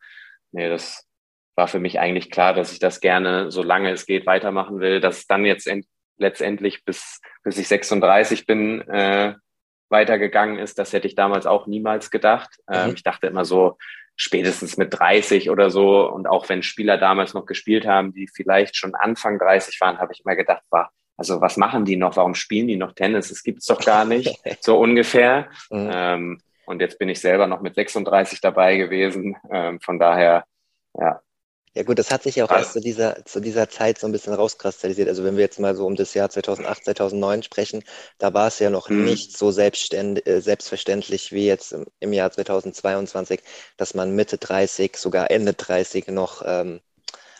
nee, das war für mich eigentlich klar, dass ich das gerne, solange es geht, weitermachen will. Dass es dann jetzt letztendlich bis, bis ich 36 bin, äh, weitergegangen ist, das hätte ich damals auch niemals gedacht. Ähm, mhm. Ich dachte immer so, spätestens mit 30 oder so. Und auch wenn Spieler damals noch gespielt haben, die vielleicht schon Anfang 30 waren, habe ich immer gedacht, war, also was machen die noch? Warum spielen die noch Tennis? Das gibt's doch gar nicht, so ungefähr. Mhm. Ähm, und jetzt bin ich selber noch mit 36 dabei gewesen. Ähm, von daher, ja. Ja gut, das hat sich ja auch also, erst zu dieser, zu dieser Zeit so ein bisschen rauskristallisiert. Also wenn wir jetzt mal so um das Jahr 2008, 2009 sprechen, da war es ja noch mhm. nicht so selbstständ, äh, selbstverständlich wie jetzt im, im, Jahr 2022, dass man Mitte 30, sogar Ende 30 noch ähm,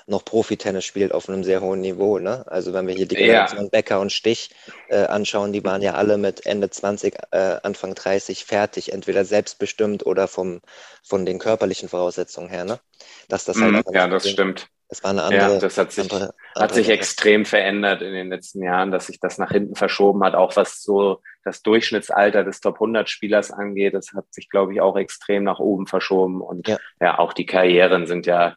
noch Profi-Tennis spielt auf einem sehr hohen Niveau. Ne? Also wenn wir hier die Generation ja. Becker und Stich äh, anschauen, die waren ja alle mit Ende 20, äh, Anfang 30 fertig, entweder selbstbestimmt oder vom, von den körperlichen Voraussetzungen her. Ne? Dass das halt mm, ja, das stimmt. Es war eine andere. Ja, das hat sich, andere, andere hat sich extrem verändert in den letzten Jahren, dass sich das nach hinten verschoben hat, auch was so das Durchschnittsalter des Top 100 Spielers angeht. Das hat sich, glaube ich, auch extrem nach oben verschoben. Und ja, ja auch die Karrieren sind ja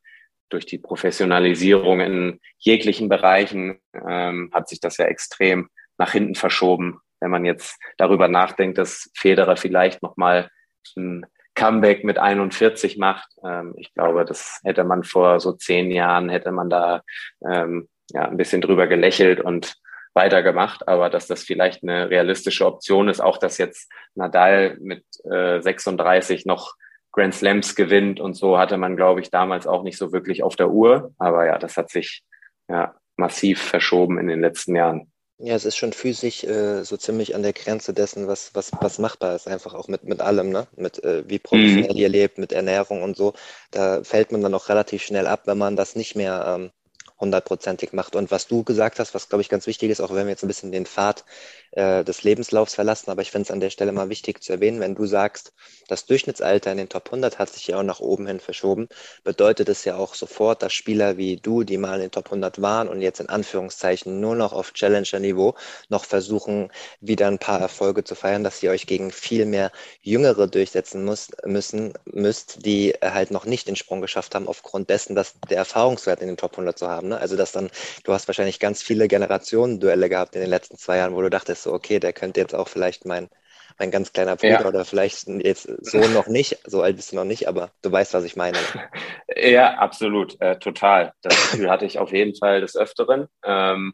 durch die Professionalisierung in jeglichen Bereichen ähm, hat sich das ja extrem nach hinten verschoben. Wenn man jetzt darüber nachdenkt, dass Federer vielleicht nochmal ein Comeback mit 41 macht. Ähm, ich glaube, das hätte man vor so zehn Jahren, hätte man da ähm, ja, ein bisschen drüber gelächelt und weitergemacht, aber dass das vielleicht eine realistische Option ist, auch dass jetzt Nadal mit äh, 36 noch Grand Slams gewinnt und so hatte man, glaube ich, damals auch nicht so wirklich auf der Uhr. Aber ja, das hat sich ja massiv verschoben in den letzten Jahren. Ja, es ist schon physisch äh, so ziemlich an der Grenze dessen, was, was, was machbar ist, einfach auch mit, mit allem, ne? Mit äh, wie professionell mhm. ihr lebt, mit Ernährung und so. Da fällt man dann auch relativ schnell ab, wenn man das nicht mehr ähm, hundertprozentig macht. Und was du gesagt hast, was glaube ich ganz wichtig ist, auch wenn wir jetzt ein bisschen den Pfad äh, des Lebenslaufs verlassen, aber ich finde es an der Stelle mal wichtig zu erwähnen, wenn du sagst, das Durchschnittsalter in den Top 100 hat sich ja auch nach oben hin verschoben, bedeutet es ja auch sofort, dass Spieler wie du, die mal in den Top 100 waren und jetzt in Anführungszeichen nur noch auf Challenger-Niveau noch versuchen, wieder ein paar Erfolge zu feiern, dass ihr euch gegen viel mehr Jüngere durchsetzen muss, müssen, müsst, die halt noch nicht den Sprung geschafft haben, aufgrund dessen, dass der Erfahrungswert in den Top 100 zu haben haben. Ne? Also dass dann, du hast wahrscheinlich ganz viele Generationen-Duelle gehabt in den letzten zwei Jahren, wo du dachtest, so, okay, der könnte jetzt auch vielleicht mein, mein ganz kleiner Bruder ja. oder vielleicht jetzt so noch nicht, so alt bist du noch nicht, aber du weißt, was ich meine. Ja, absolut, äh, total. Das Gefühl hatte ich auf jeden Fall des Öfteren. Ähm,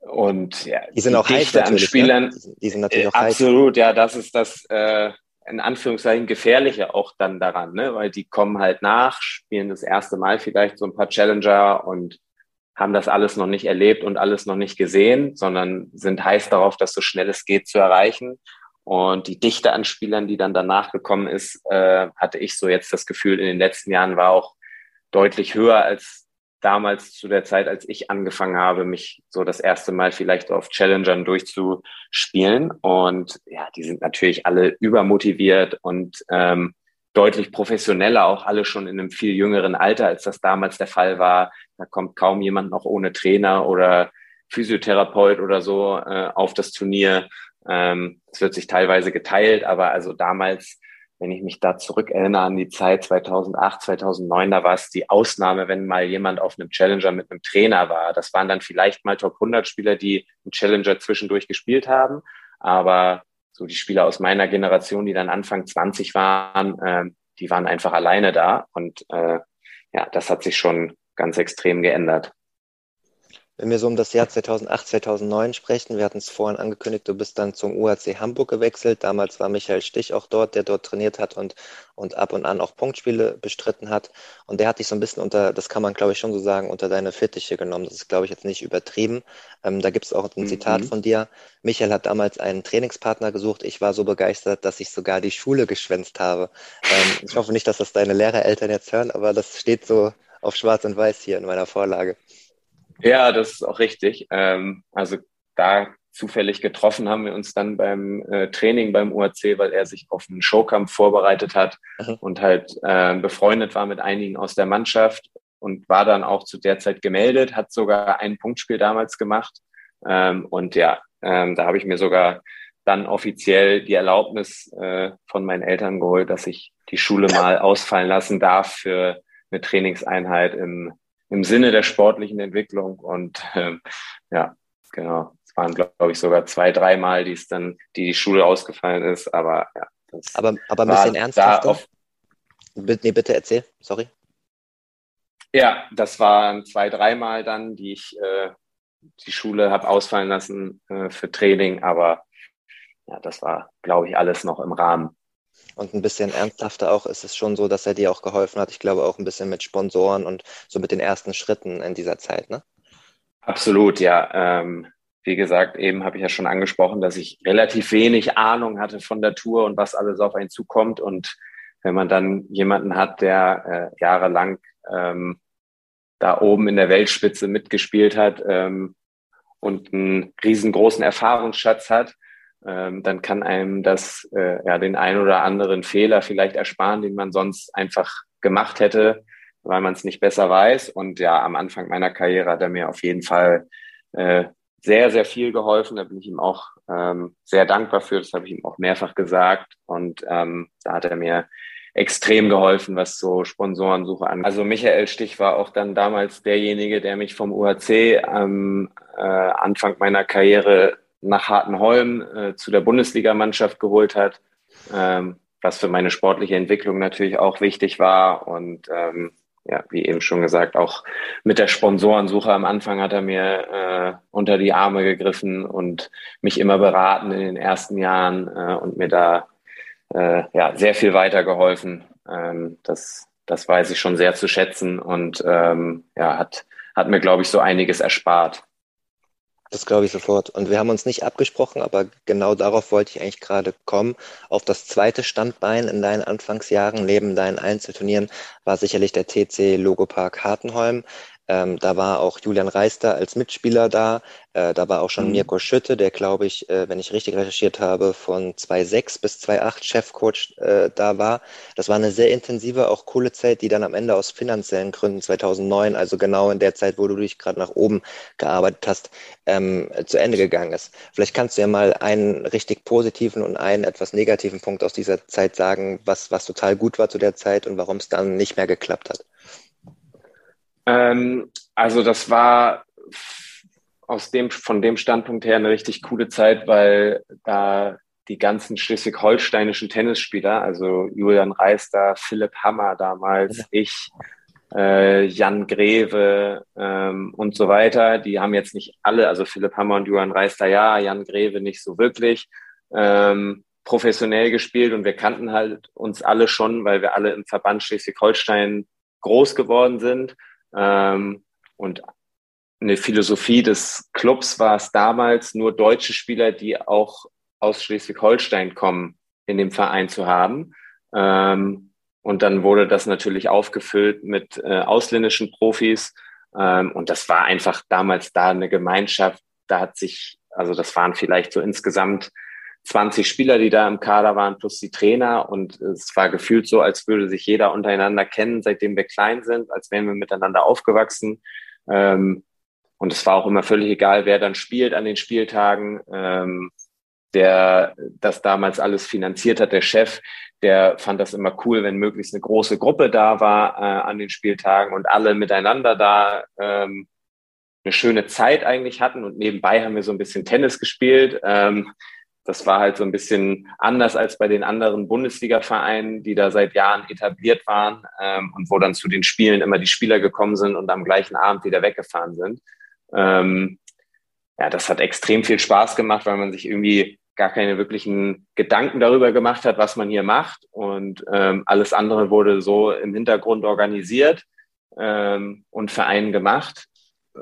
und ja, die sind auch heiß an ne? Spielern. Ne? Die, sind natürlich auch äh, heiß. Absolut, ja, das ist das äh, in Anführungszeichen gefährliche auch dann daran, ne? weil die kommen halt nach, spielen das erste Mal vielleicht so ein paar Challenger und haben das alles noch nicht erlebt und alles noch nicht gesehen, sondern sind heiß darauf, das so schnell es geht zu erreichen. Und die Dichte an Spielern, die dann danach gekommen ist, äh, hatte ich so jetzt das Gefühl, in den letzten Jahren war auch deutlich höher als damals zu der Zeit, als ich angefangen habe, mich so das erste Mal vielleicht auf Challengern durchzuspielen. Und die sind natürlich alle übermotiviert und ähm, deutlich professioneller, auch alle schon in einem viel jüngeren Alter, als das damals der Fall war. Da kommt kaum jemand noch ohne Trainer oder Physiotherapeut oder so äh, auf das Turnier. Ähm, es wird sich teilweise geteilt, aber also damals wenn ich mich da zurückerinnere an die Zeit 2008, 2009, da war es die Ausnahme, wenn mal jemand auf einem Challenger mit einem Trainer war. Das waren dann vielleicht mal Top 100 Spieler, die einen Challenger zwischendurch gespielt haben. Aber so die Spieler aus meiner Generation, die dann Anfang 20 waren, äh, die waren einfach alleine da. Und äh, ja, das hat sich schon ganz extrem geändert. Wenn wir so um das Jahr 2008, 2009 sprechen, wir hatten es vorhin angekündigt, du bist dann zum UAC Hamburg gewechselt. Damals war Michael Stich auch dort, der dort trainiert hat und, und ab und an auch Punktspiele bestritten hat. Und der hat dich so ein bisschen unter, das kann man glaube ich schon so sagen, unter deine Fittiche genommen. Das ist glaube ich jetzt nicht übertrieben. Ähm, da gibt es auch ein Zitat mhm. von dir. Michael hat damals einen Trainingspartner gesucht. Ich war so begeistert, dass ich sogar die Schule geschwänzt habe. Ähm, ich hoffe nicht, dass das deine Lehrereltern jetzt hören, aber das steht so auf schwarz und weiß hier in meiner Vorlage. Ja, das ist auch richtig. Ähm, also da zufällig getroffen haben wir uns dann beim äh, Training beim UAC, weil er sich auf einen Showkampf vorbereitet hat mhm. und halt äh, befreundet war mit einigen aus der Mannschaft und war dann auch zu der Zeit gemeldet, hat sogar ein Punktspiel damals gemacht. Ähm, und ja, ähm, da habe ich mir sogar dann offiziell die Erlaubnis äh, von meinen Eltern geholt, dass ich die Schule mal ausfallen lassen darf für eine Trainingseinheit im im Sinne der sportlichen Entwicklung. Und ähm, ja, genau. Es waren, glaube ich, sogar zwei, dreimal, die es dann, die die Schule ausgefallen ist. Aber ja. aber, aber ein bisschen ernsthafter. Auf, nee, bitte erzähl, sorry. Ja, das waren zwei, dreimal dann, die ich äh, die Schule habe ausfallen lassen äh, für Training. Aber ja, das war, glaube ich, alles noch im Rahmen. Und ein bisschen ernsthafter auch ist es schon so, dass er dir auch geholfen hat. Ich glaube auch ein bisschen mit Sponsoren und so mit den ersten Schritten in dieser Zeit, ne? Absolut, ja. Ähm, wie gesagt, eben habe ich ja schon angesprochen, dass ich relativ wenig Ahnung hatte von der Tour und was alles auf einen zukommt. Und wenn man dann jemanden hat, der äh, jahrelang ähm, da oben in der Weltspitze mitgespielt hat ähm, und einen riesengroßen Erfahrungsschatz hat, ähm, dann kann einem das äh, ja den ein oder anderen Fehler vielleicht ersparen, den man sonst einfach gemacht hätte, weil man es nicht besser weiß. Und ja, am Anfang meiner Karriere hat er mir auf jeden Fall äh, sehr, sehr viel geholfen. Da bin ich ihm auch ähm, sehr dankbar für. Das habe ich ihm auch mehrfach gesagt. Und ähm, da hat er mir extrem geholfen, was so Sponsorensuche angeht. Also Michael Stich war auch dann damals derjenige, der mich vom UHC am äh, Anfang meiner Karriere nach Hartenholm äh, zu der Bundesligamannschaft geholt hat, ähm, was für meine sportliche Entwicklung natürlich auch wichtig war. Und ähm, ja, wie eben schon gesagt, auch mit der Sponsorensuche am Anfang hat er mir äh, unter die Arme gegriffen und mich immer beraten in den ersten Jahren äh, und mir da äh, ja, sehr viel weitergeholfen. Ähm, das, das weiß ich schon sehr zu schätzen und ähm, ja, hat, hat mir, glaube ich, so einiges erspart. Das glaube ich sofort. Und wir haben uns nicht abgesprochen, aber genau darauf wollte ich eigentlich gerade kommen. Auf das zweite Standbein in deinen Anfangsjahren neben deinen Einzelturnieren war sicherlich der TC Logopark Hartenholm. Ähm, da war auch Julian Reister als Mitspieler da. Äh, da war auch schon mhm. Mirko Schütte, der, glaube ich, äh, wenn ich richtig recherchiert habe, von 2.6 bis 2.8 Chefcoach äh, da war. Das war eine sehr intensive, auch coole Zeit, die dann am Ende aus finanziellen Gründen 2009, also genau in der Zeit, wo du dich gerade nach oben gearbeitet hast, ähm, zu Ende gegangen ist. Vielleicht kannst du ja mal einen richtig positiven und einen etwas negativen Punkt aus dieser Zeit sagen, was, was total gut war zu der Zeit und warum es dann nicht mehr geklappt hat. Ähm, also das war aus dem, von dem Standpunkt her eine richtig coole Zeit, weil da die ganzen schleswig-holsteinischen Tennisspieler, also Julian Reister, Philipp Hammer damals, ja. ich, äh, Jan Greve ähm, und so weiter, die haben jetzt nicht alle, also Philipp Hammer und Julian Reister ja, Jan Greve nicht so wirklich, ähm, professionell gespielt und wir kannten halt uns alle schon, weil wir alle im Verband Schleswig-Holstein groß geworden sind. Ähm, und eine Philosophie des Clubs war es damals, nur deutsche Spieler, die auch aus Schleswig-Holstein kommen, in dem Verein zu haben. Ähm, und dann wurde das natürlich aufgefüllt mit äh, ausländischen Profis. Ähm, und das war einfach damals da eine Gemeinschaft. Da hat sich, also das waren vielleicht so insgesamt 20 Spieler, die da im Kader waren, plus die Trainer. Und es war gefühlt so, als würde sich jeder untereinander kennen, seitdem wir klein sind, als wären wir miteinander aufgewachsen. Ähm, und es war auch immer völlig egal, wer dann spielt an den Spieltagen. Ähm, der das damals alles finanziert hat, der Chef, der fand das immer cool, wenn möglichst eine große Gruppe da war äh, an den Spieltagen und alle miteinander da ähm, eine schöne Zeit eigentlich hatten. Und nebenbei haben wir so ein bisschen Tennis gespielt. Ähm, das war halt so ein bisschen anders als bei den anderen Bundesliga-Vereinen, die da seit Jahren etabliert waren ähm, und wo dann zu den Spielen immer die Spieler gekommen sind und am gleichen Abend wieder weggefahren sind. Ähm, ja, das hat extrem viel Spaß gemacht, weil man sich irgendwie gar keine wirklichen Gedanken darüber gemacht hat, was man hier macht. Und ähm, alles andere wurde so im Hintergrund organisiert ähm, und Vereinen gemacht.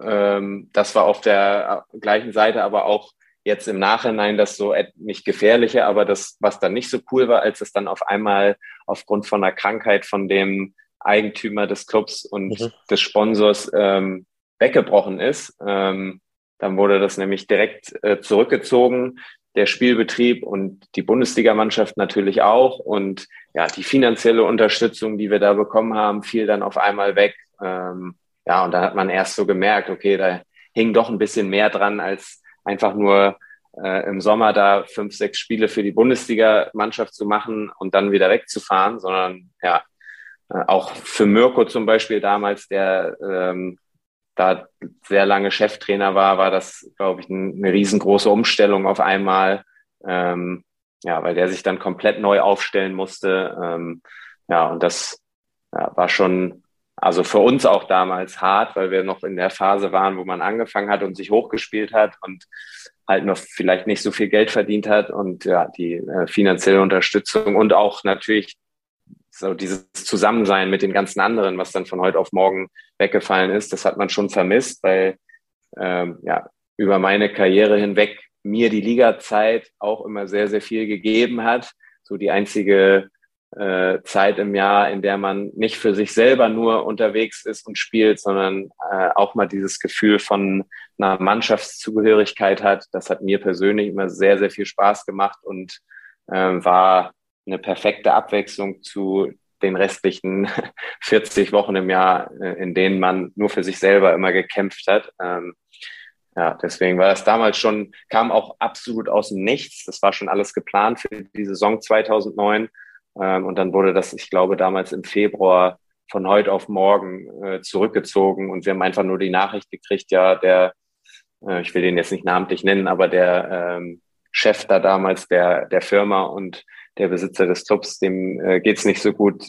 Ähm, das war auf der gleichen Seite aber auch jetzt im Nachhinein das so nicht gefährliche, aber das, was dann nicht so cool war, als es dann auf einmal aufgrund von einer Krankheit von dem Eigentümer des Clubs und mhm. des Sponsors ähm, weggebrochen ist. Ähm, dann wurde das nämlich direkt äh, zurückgezogen, der Spielbetrieb und die Bundesligamannschaft natürlich auch. Und ja, die finanzielle Unterstützung, die wir da bekommen haben, fiel dann auf einmal weg. Ähm, ja, und da hat man erst so gemerkt, okay, da hing doch ein bisschen mehr dran als einfach nur äh, im Sommer da fünf, sechs Spiele für die Bundesliga-Mannschaft zu machen und dann wieder wegzufahren, sondern ja, äh, auch für Mirko zum Beispiel damals, der ähm, da sehr lange Cheftrainer war, war das, glaube ich, ein, eine riesengroße Umstellung auf einmal. Ähm, ja, weil der sich dann komplett neu aufstellen musste. Ähm, ja, und das ja, war schon also für uns auch damals hart, weil wir noch in der Phase waren, wo man angefangen hat und sich hochgespielt hat und halt noch vielleicht nicht so viel Geld verdient hat und ja, die äh, finanzielle Unterstützung und auch natürlich so dieses Zusammensein mit den ganzen anderen, was dann von heute auf morgen weggefallen ist, das hat man schon vermisst, weil ähm, ja über meine Karriere hinweg mir die Liga-Zeit auch immer sehr, sehr viel gegeben hat. So die einzige äh, Zeit im Jahr, in der man nicht für sich selber nur unterwegs ist und spielt, sondern äh, auch mal dieses Gefühl von einer Mannschaftszugehörigkeit hat. Das hat mir persönlich immer sehr, sehr viel Spaß gemacht und äh, war eine perfekte Abwechslung zu den restlichen 40 Wochen im Jahr, äh, in denen man nur für sich selber immer gekämpft hat. Ähm, ja, deswegen war das damals schon, kam auch absolut aus dem Nichts. Das war schon alles geplant für die Saison 2009. Ähm, und dann wurde das, ich glaube, damals im Februar von heute auf morgen äh, zurückgezogen. Und wir haben einfach nur die Nachricht gekriegt, ja, der, äh, ich will den jetzt nicht namentlich nennen, aber der ähm, Chef da damals der, der Firma und der Besitzer des Clubs, dem äh, geht's nicht so gut.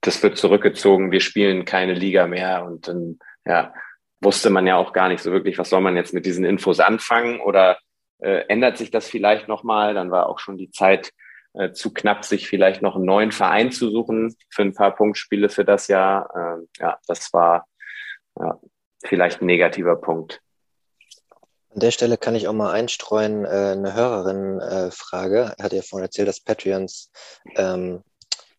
Das wird zurückgezogen, wir spielen keine Liga mehr. Und dann, ja, wusste man ja auch gar nicht so wirklich, was soll man jetzt mit diesen Infos anfangen oder äh, ändert sich das vielleicht nochmal? Dann war auch schon die Zeit äh, zu knapp, sich vielleicht noch einen neuen Verein zu suchen für ein paar Punktspiele für das Jahr. Ähm, ja, das war ja, vielleicht ein negativer Punkt. An der Stelle kann ich auch mal einstreuen, äh, eine Hörerin-Frage. Äh, hat ja vorhin erzählt, dass Patreons ähm,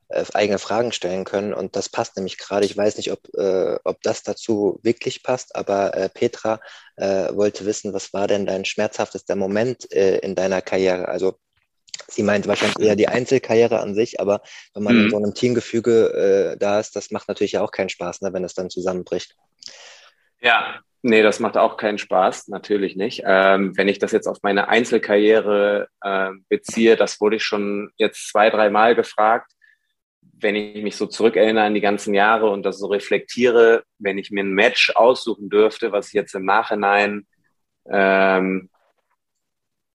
äh, eigene Fragen stellen können. Und das passt nämlich gerade. Ich weiß nicht, ob, äh, ob das dazu wirklich passt, aber äh, Petra äh, wollte wissen, was war denn dein schmerzhaftester Moment äh, in deiner Karriere? Also sie meint wahrscheinlich eher die Einzelkarriere an sich, aber wenn man mhm. in so einem Teamgefüge äh, da ist, das macht natürlich auch keinen Spaß, ne, wenn es dann zusammenbricht. Ja, nee, das macht auch keinen Spaß, natürlich nicht. Ähm, wenn ich das jetzt auf meine Einzelkarriere äh, beziehe, das wurde ich schon jetzt zwei, dreimal gefragt wenn ich mich so zurückerinnere an die ganzen Jahre und das so reflektiere, wenn ich mir ein Match aussuchen dürfte, was ich jetzt im Nachhinein ähm,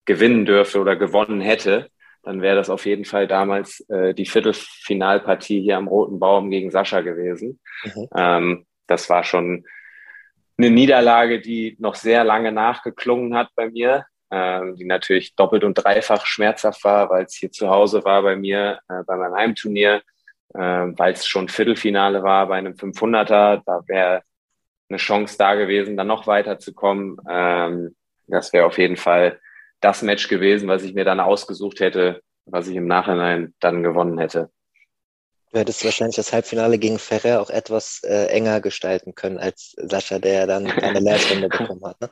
gewinnen dürfte oder gewonnen hätte, dann wäre das auf jeden Fall damals äh, die Viertelfinalpartie hier am Roten Baum gegen Sascha gewesen. Mhm. Ähm, das war schon eine Niederlage, die noch sehr lange nachgeklungen hat bei mir, äh, die natürlich doppelt und dreifach schmerzhaft war, weil es hier zu Hause war bei mir, äh, bei meinem Heimturnier äh, weil es schon Viertelfinale war bei einem 500er. Da wäre eine Chance da gewesen, dann noch weiterzukommen. Ähm, das wäre auf jeden Fall das Match gewesen, was ich mir dann ausgesucht hätte, was ich im Nachhinein dann gewonnen hätte. Du hättest wahrscheinlich das Halbfinale gegen Ferrer auch etwas äh, enger gestalten können als Sascha, der dann eine Lehrstunde bekommen hat. Ne?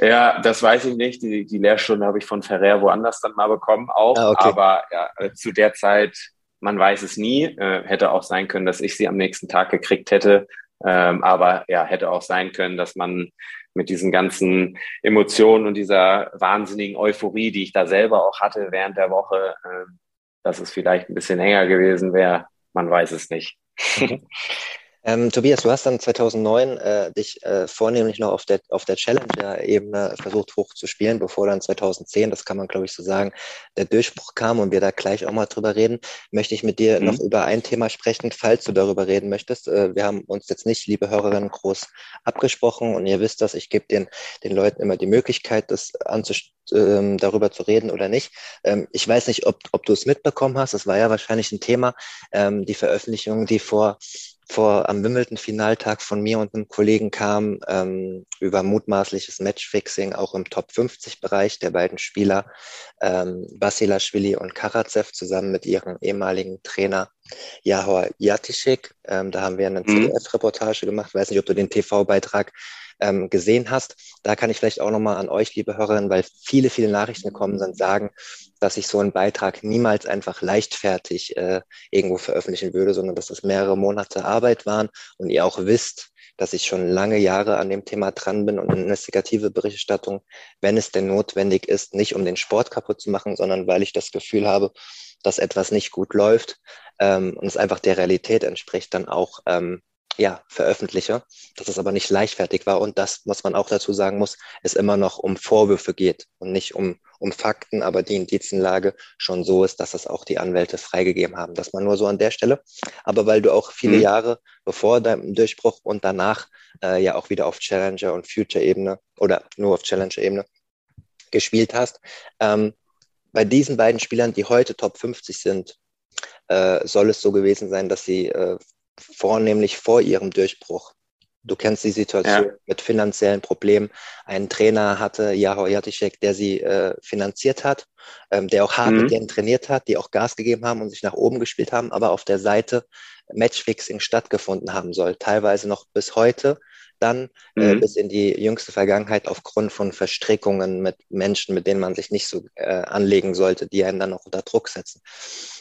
Ja, das weiß ich nicht. Die, die Lehrstunde habe ich von Ferrer woanders dann mal bekommen auch. Ah, okay. Aber ja, zu der Zeit man weiß es nie. Äh, hätte auch sein können, dass ich sie am nächsten Tag gekriegt hätte. Ähm, aber ja, hätte auch sein können, dass man mit diesen ganzen Emotionen und dieser wahnsinnigen Euphorie, die ich da selber auch hatte während der Woche, äh, dass es vielleicht ein bisschen enger gewesen wäre. Man weiß es nicht. Ähm, Tobias, du hast dann 2009 äh, dich äh, vornehmlich noch auf der, auf der Challenger-Ebene versucht hochzuspielen, bevor dann 2010, das kann man glaube ich so sagen, der Durchbruch kam und wir da gleich auch mal drüber reden, möchte ich mit dir mhm. noch über ein Thema sprechen, falls du darüber reden möchtest. Äh, wir haben uns jetzt nicht, liebe Hörerinnen, groß abgesprochen und ihr wisst das, ich gebe den, den Leuten immer die Möglichkeit, das ähm, darüber zu reden oder nicht. Ähm, ich weiß nicht, ob, ob du es mitbekommen hast, das war ja wahrscheinlich ein Thema, ähm, die Veröffentlichung, die vor vor am Wimbledon-Finaltag von mir und einem Kollegen kam ähm, über mutmaßliches Matchfixing auch im Top 50-Bereich der beiden Spieler ähm, Basilashvili und Karatsev zusammen mit ihrem ehemaligen Trainer Jahor Jatischik. Ähm, da haben wir eine mhm. ZDF-Reportage gemacht. Ich weiß nicht, ob du den TV-Beitrag ähm, gesehen hast. Da kann ich vielleicht auch nochmal an euch, liebe Hörerinnen, weil viele, viele Nachrichten gekommen sind, sagen, dass ich so einen Beitrag niemals einfach leichtfertig äh, irgendwo veröffentlichen würde, sondern dass das mehrere Monate Arbeit waren und ihr auch wisst, dass ich schon lange Jahre an dem Thema dran bin und eine investigative Berichterstattung, wenn es denn notwendig ist, nicht um den Sport kaputt zu machen, sondern weil ich das Gefühl habe, dass etwas nicht gut läuft ähm, und es einfach der Realität entspricht, dann auch ähm, ja, veröffentliche, dass es aber nicht leichtfertig war und das, was man auch dazu sagen muss, es immer noch um Vorwürfe geht und nicht um, um Fakten, aber die Indizienlage schon so ist, dass es auch die Anwälte freigegeben haben. Das man nur so an der Stelle. Aber weil du auch viele mhm. Jahre bevor deinem Durchbruch und danach äh, ja auch wieder auf Challenger und Future-Ebene oder nur auf Challenger-Ebene gespielt hast, ähm, bei diesen beiden Spielern, die heute Top 50 sind, äh, soll es so gewesen sein, dass sie äh, vornehmlich vor ihrem Durchbruch Du kennst die Situation ja. mit finanziellen Problemen. Ein Trainer hatte, Jaho Jatischek, der sie äh, finanziert hat, ähm, der auch hart mhm. mit denen trainiert hat, die auch Gas gegeben haben und sich nach oben gespielt haben, aber auf der Seite Matchfixing stattgefunden haben soll. Teilweise noch bis heute dann äh, mhm. äh, bis in die jüngste Vergangenheit aufgrund von Verstrickungen mit Menschen, mit denen man sich nicht so äh, anlegen sollte, die einen dann noch unter Druck setzen.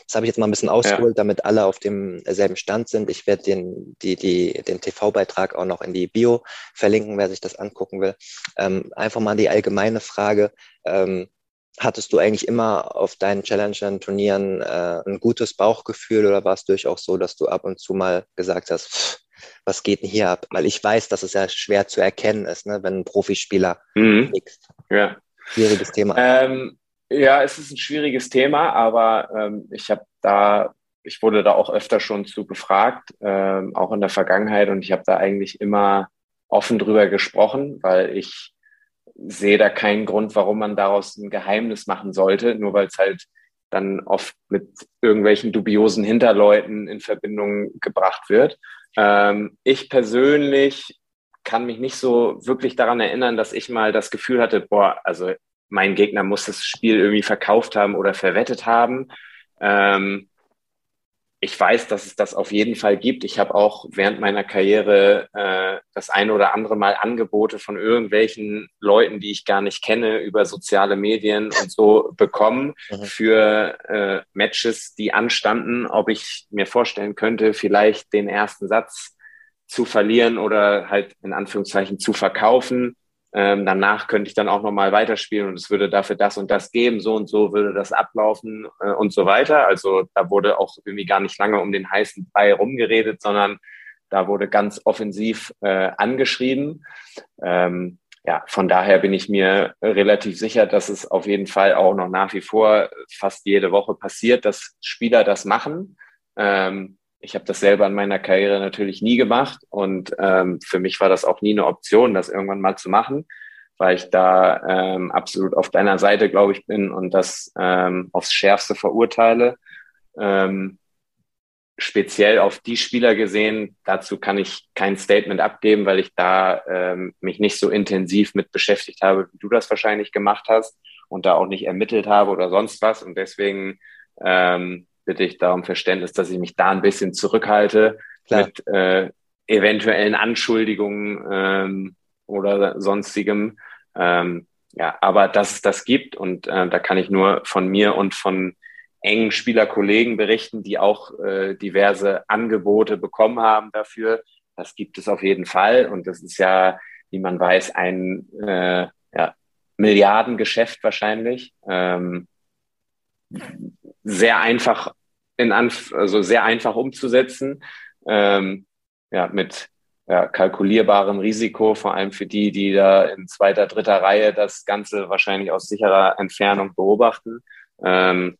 Das habe ich jetzt mal ein bisschen ausgeholt, ja. damit alle auf demselben Stand sind. Ich werde den, die, die, den TV-Beitrag auch noch in die Bio verlinken, wer sich das angucken will. Ähm, einfach mal die allgemeine Frage. Ähm, hattest du eigentlich immer auf deinen Challengern, Turnieren äh, ein gutes Bauchgefühl oder war es durchaus so, dass du ab und zu mal gesagt hast, pff, was geht denn hier ab? Weil ich weiß, dass es ja schwer zu erkennen ist, ne, wenn ein Profispieler mhm. Ja. Schwieriges Thema. Ähm, ja, es ist ein schwieriges Thema, aber ähm, ich habe da, ich wurde da auch öfter schon zu befragt, ähm, auch in der Vergangenheit, und ich habe da eigentlich immer offen drüber gesprochen, weil ich sehe da keinen Grund, warum man daraus ein Geheimnis machen sollte, nur weil es halt dann oft mit irgendwelchen dubiosen Hinterleuten in Verbindung gebracht wird. Ähm, ich persönlich kann mich nicht so wirklich daran erinnern, dass ich mal das Gefühl hatte, boah, also mein Gegner muss das Spiel irgendwie verkauft haben oder verwettet haben. Ähm, ich weiß, dass es das auf jeden Fall gibt. Ich habe auch während meiner Karriere äh, das eine oder andere Mal Angebote von irgendwelchen Leuten, die ich gar nicht kenne, über soziale Medien und so bekommen mhm. für äh, Matches, die anstanden, ob ich mir vorstellen könnte, vielleicht den ersten Satz zu verlieren oder halt in Anführungszeichen zu verkaufen. Ähm, danach könnte ich dann auch nochmal weiterspielen und es würde dafür das und das geben, so und so würde das ablaufen äh, und so weiter. Also da wurde auch irgendwie gar nicht lange um den heißen Brei rumgeredet, sondern da wurde ganz offensiv äh, angeschrieben. Ähm, ja, von daher bin ich mir relativ sicher, dass es auf jeden Fall auch noch nach wie vor fast jede Woche passiert, dass Spieler das machen. Ähm, ich habe das selber in meiner Karriere natürlich nie gemacht und ähm, für mich war das auch nie eine Option, das irgendwann mal zu machen, weil ich da ähm, absolut auf deiner Seite, glaube ich, bin und das ähm, aufs Schärfste verurteile. Ähm, speziell auf die Spieler gesehen, dazu kann ich kein Statement abgeben, weil ich da ähm, mich nicht so intensiv mit beschäftigt habe, wie du das wahrscheinlich gemacht hast und da auch nicht ermittelt habe oder sonst was und deswegen ähm, bitte ich darum Verständnis, dass ich mich da ein bisschen zurückhalte Klar. mit äh, eventuellen Anschuldigungen ähm, oder sonstigem. Ähm, ja, aber dass es das gibt und äh, da kann ich nur von mir und von engen Spielerkollegen berichten, die auch äh, diverse Angebote bekommen haben dafür. Das gibt es auf jeden Fall und das ist ja, wie man weiß, ein äh, ja, Milliardengeschäft wahrscheinlich. Ähm, sehr einfach in Anf also sehr einfach umzusetzen, ähm, ja, mit ja, kalkulierbarem Risiko, vor allem für die, die da in zweiter, dritter Reihe das Ganze wahrscheinlich aus sicherer Entfernung beobachten. Ähm,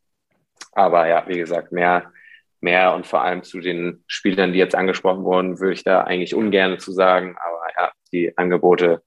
aber ja, wie gesagt, mehr, mehr und vor allem zu den Spielern, die jetzt angesprochen wurden, würde ich da eigentlich ungern zu sagen. Aber ja, die Angebote,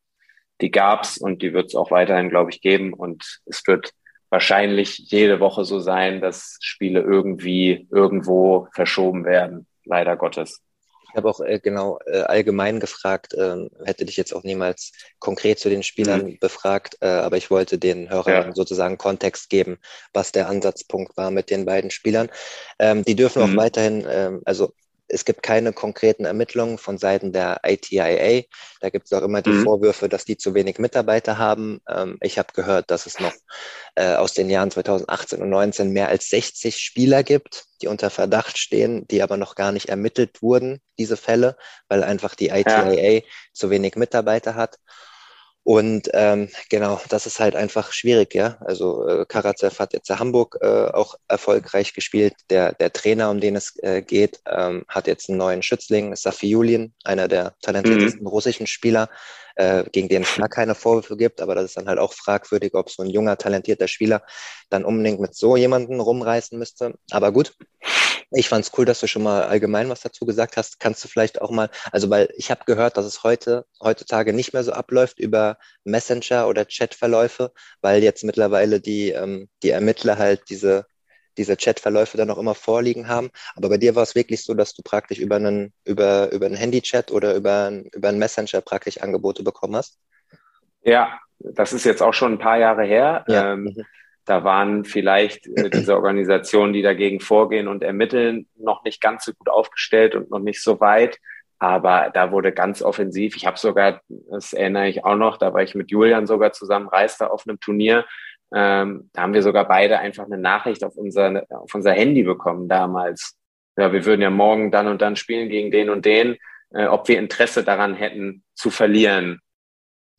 die gab's und die wird es auch weiterhin, glaube ich, geben. Und es wird wahrscheinlich jede Woche so sein, dass Spiele irgendwie irgendwo verschoben werden, leider Gottes. Ich habe auch äh, genau äh, allgemein gefragt, äh, hätte dich jetzt auch niemals konkret zu den Spielern mhm. befragt, äh, aber ich wollte den Hörern ja. sozusagen Kontext geben, was der Ansatzpunkt war mit den beiden Spielern. Ähm, die dürfen mhm. auch weiterhin, ähm, also es gibt keine konkreten Ermittlungen von Seiten der ITIA. Da gibt es auch immer die mhm. Vorwürfe, dass die zu wenig Mitarbeiter haben. Ähm, ich habe gehört, dass es noch äh, aus den Jahren 2018 und 2019 mehr als 60 Spieler gibt, die unter Verdacht stehen, die aber noch gar nicht ermittelt wurden, diese Fälle, weil einfach die ITIA ja. zu wenig Mitarbeiter hat. Und ähm, genau, das ist halt einfach schwierig, ja. Also äh, Karatsev hat jetzt in Hamburg äh, auch erfolgreich gespielt. Der, der Trainer, um den es äh, geht, ähm, hat jetzt einen neuen Schützling, Safi Julin, einer der talentiertesten mhm. russischen Spieler, äh, gegen den es gar keine Vorwürfe gibt. Aber das ist dann halt auch fragwürdig, ob so ein junger, talentierter Spieler dann unbedingt mit so jemanden rumreißen müsste. Aber gut, ich fand es cool, dass du schon mal allgemein was dazu gesagt hast. Kannst du vielleicht auch mal, also weil ich habe gehört, dass es heute heutzutage nicht mehr so abläuft über Messenger oder Chatverläufe, weil jetzt mittlerweile die ähm, die Ermittler halt diese diese Chatverläufe dann auch immer vorliegen haben. Aber bei dir war es wirklich so, dass du praktisch über einen, über, über einen Handychat oder über, über einen Messenger praktisch Angebote bekommen hast? Ja, das ist jetzt auch schon ein paar Jahre her. Ja. Ähm, mhm. Da waren vielleicht äh, diese Organisationen, die dagegen vorgehen und ermitteln, noch nicht ganz so gut aufgestellt und noch nicht so weit. Aber da wurde ganz offensiv. Ich habe sogar, das erinnere ich auch noch, da war ich mit Julian sogar zusammen, reiste auf einem Turnier. Ähm, da haben wir sogar beide einfach eine Nachricht auf unser, auf unser Handy bekommen damals. Ja, wir würden ja morgen dann und dann spielen gegen den und den, äh, ob wir Interesse daran hätten zu verlieren.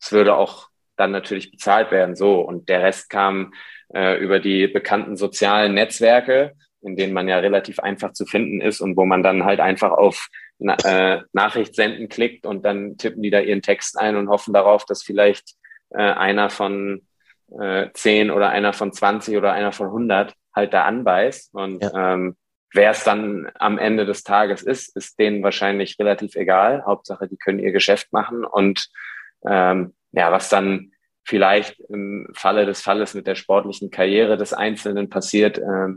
Es würde auch dann natürlich bezahlt werden, so. Und der Rest kam äh, über die bekannten sozialen Netzwerke, in denen man ja relativ einfach zu finden ist und wo man dann halt einfach auf na, äh, Nachricht senden klickt und dann tippen die da ihren Text ein und hoffen darauf, dass vielleicht äh, einer von äh, 10 oder einer von 20 oder einer von 100 halt da anbeißt. Und ja. ähm, wer es dann am Ende des Tages ist, ist denen wahrscheinlich relativ egal. Hauptsache, die können ihr Geschäft machen. Und ähm, ja, was dann vielleicht im Falle des Falles mit der sportlichen Karriere des Einzelnen passiert, äh,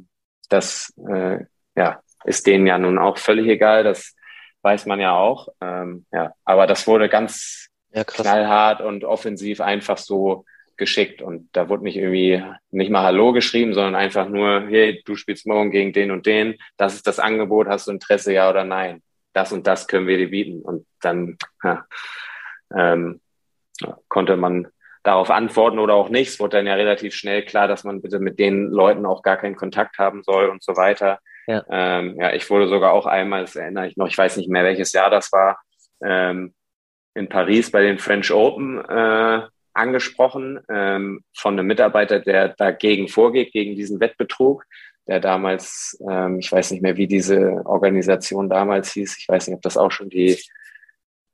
das äh, ja, ist denen ja nun auch völlig egal. Das weiß man ja auch. Ähm, ja, aber das wurde ganz ja, knallhart und offensiv einfach so geschickt und da wurde nicht irgendwie nicht mal Hallo geschrieben, sondern einfach nur, hey, du spielst morgen gegen den und den, das ist das Angebot, hast du Interesse, ja oder nein? Das und das können wir dir bieten und dann ja, ähm, konnte man darauf antworten oder auch nicht. Es wurde dann ja relativ schnell klar, dass man bitte mit den Leuten auch gar keinen Kontakt haben soll und so weiter. Ja, ähm, ja ich wurde sogar auch einmal, das erinnere ich noch, ich weiß nicht mehr, welches Jahr das war, ähm, in Paris bei den French Open äh, angesprochen ähm, von einem Mitarbeiter, der dagegen vorgeht, gegen diesen Wettbetrug, der damals, ähm, ich weiß nicht mehr, wie diese Organisation damals hieß, ich weiß nicht, ob das auch schon die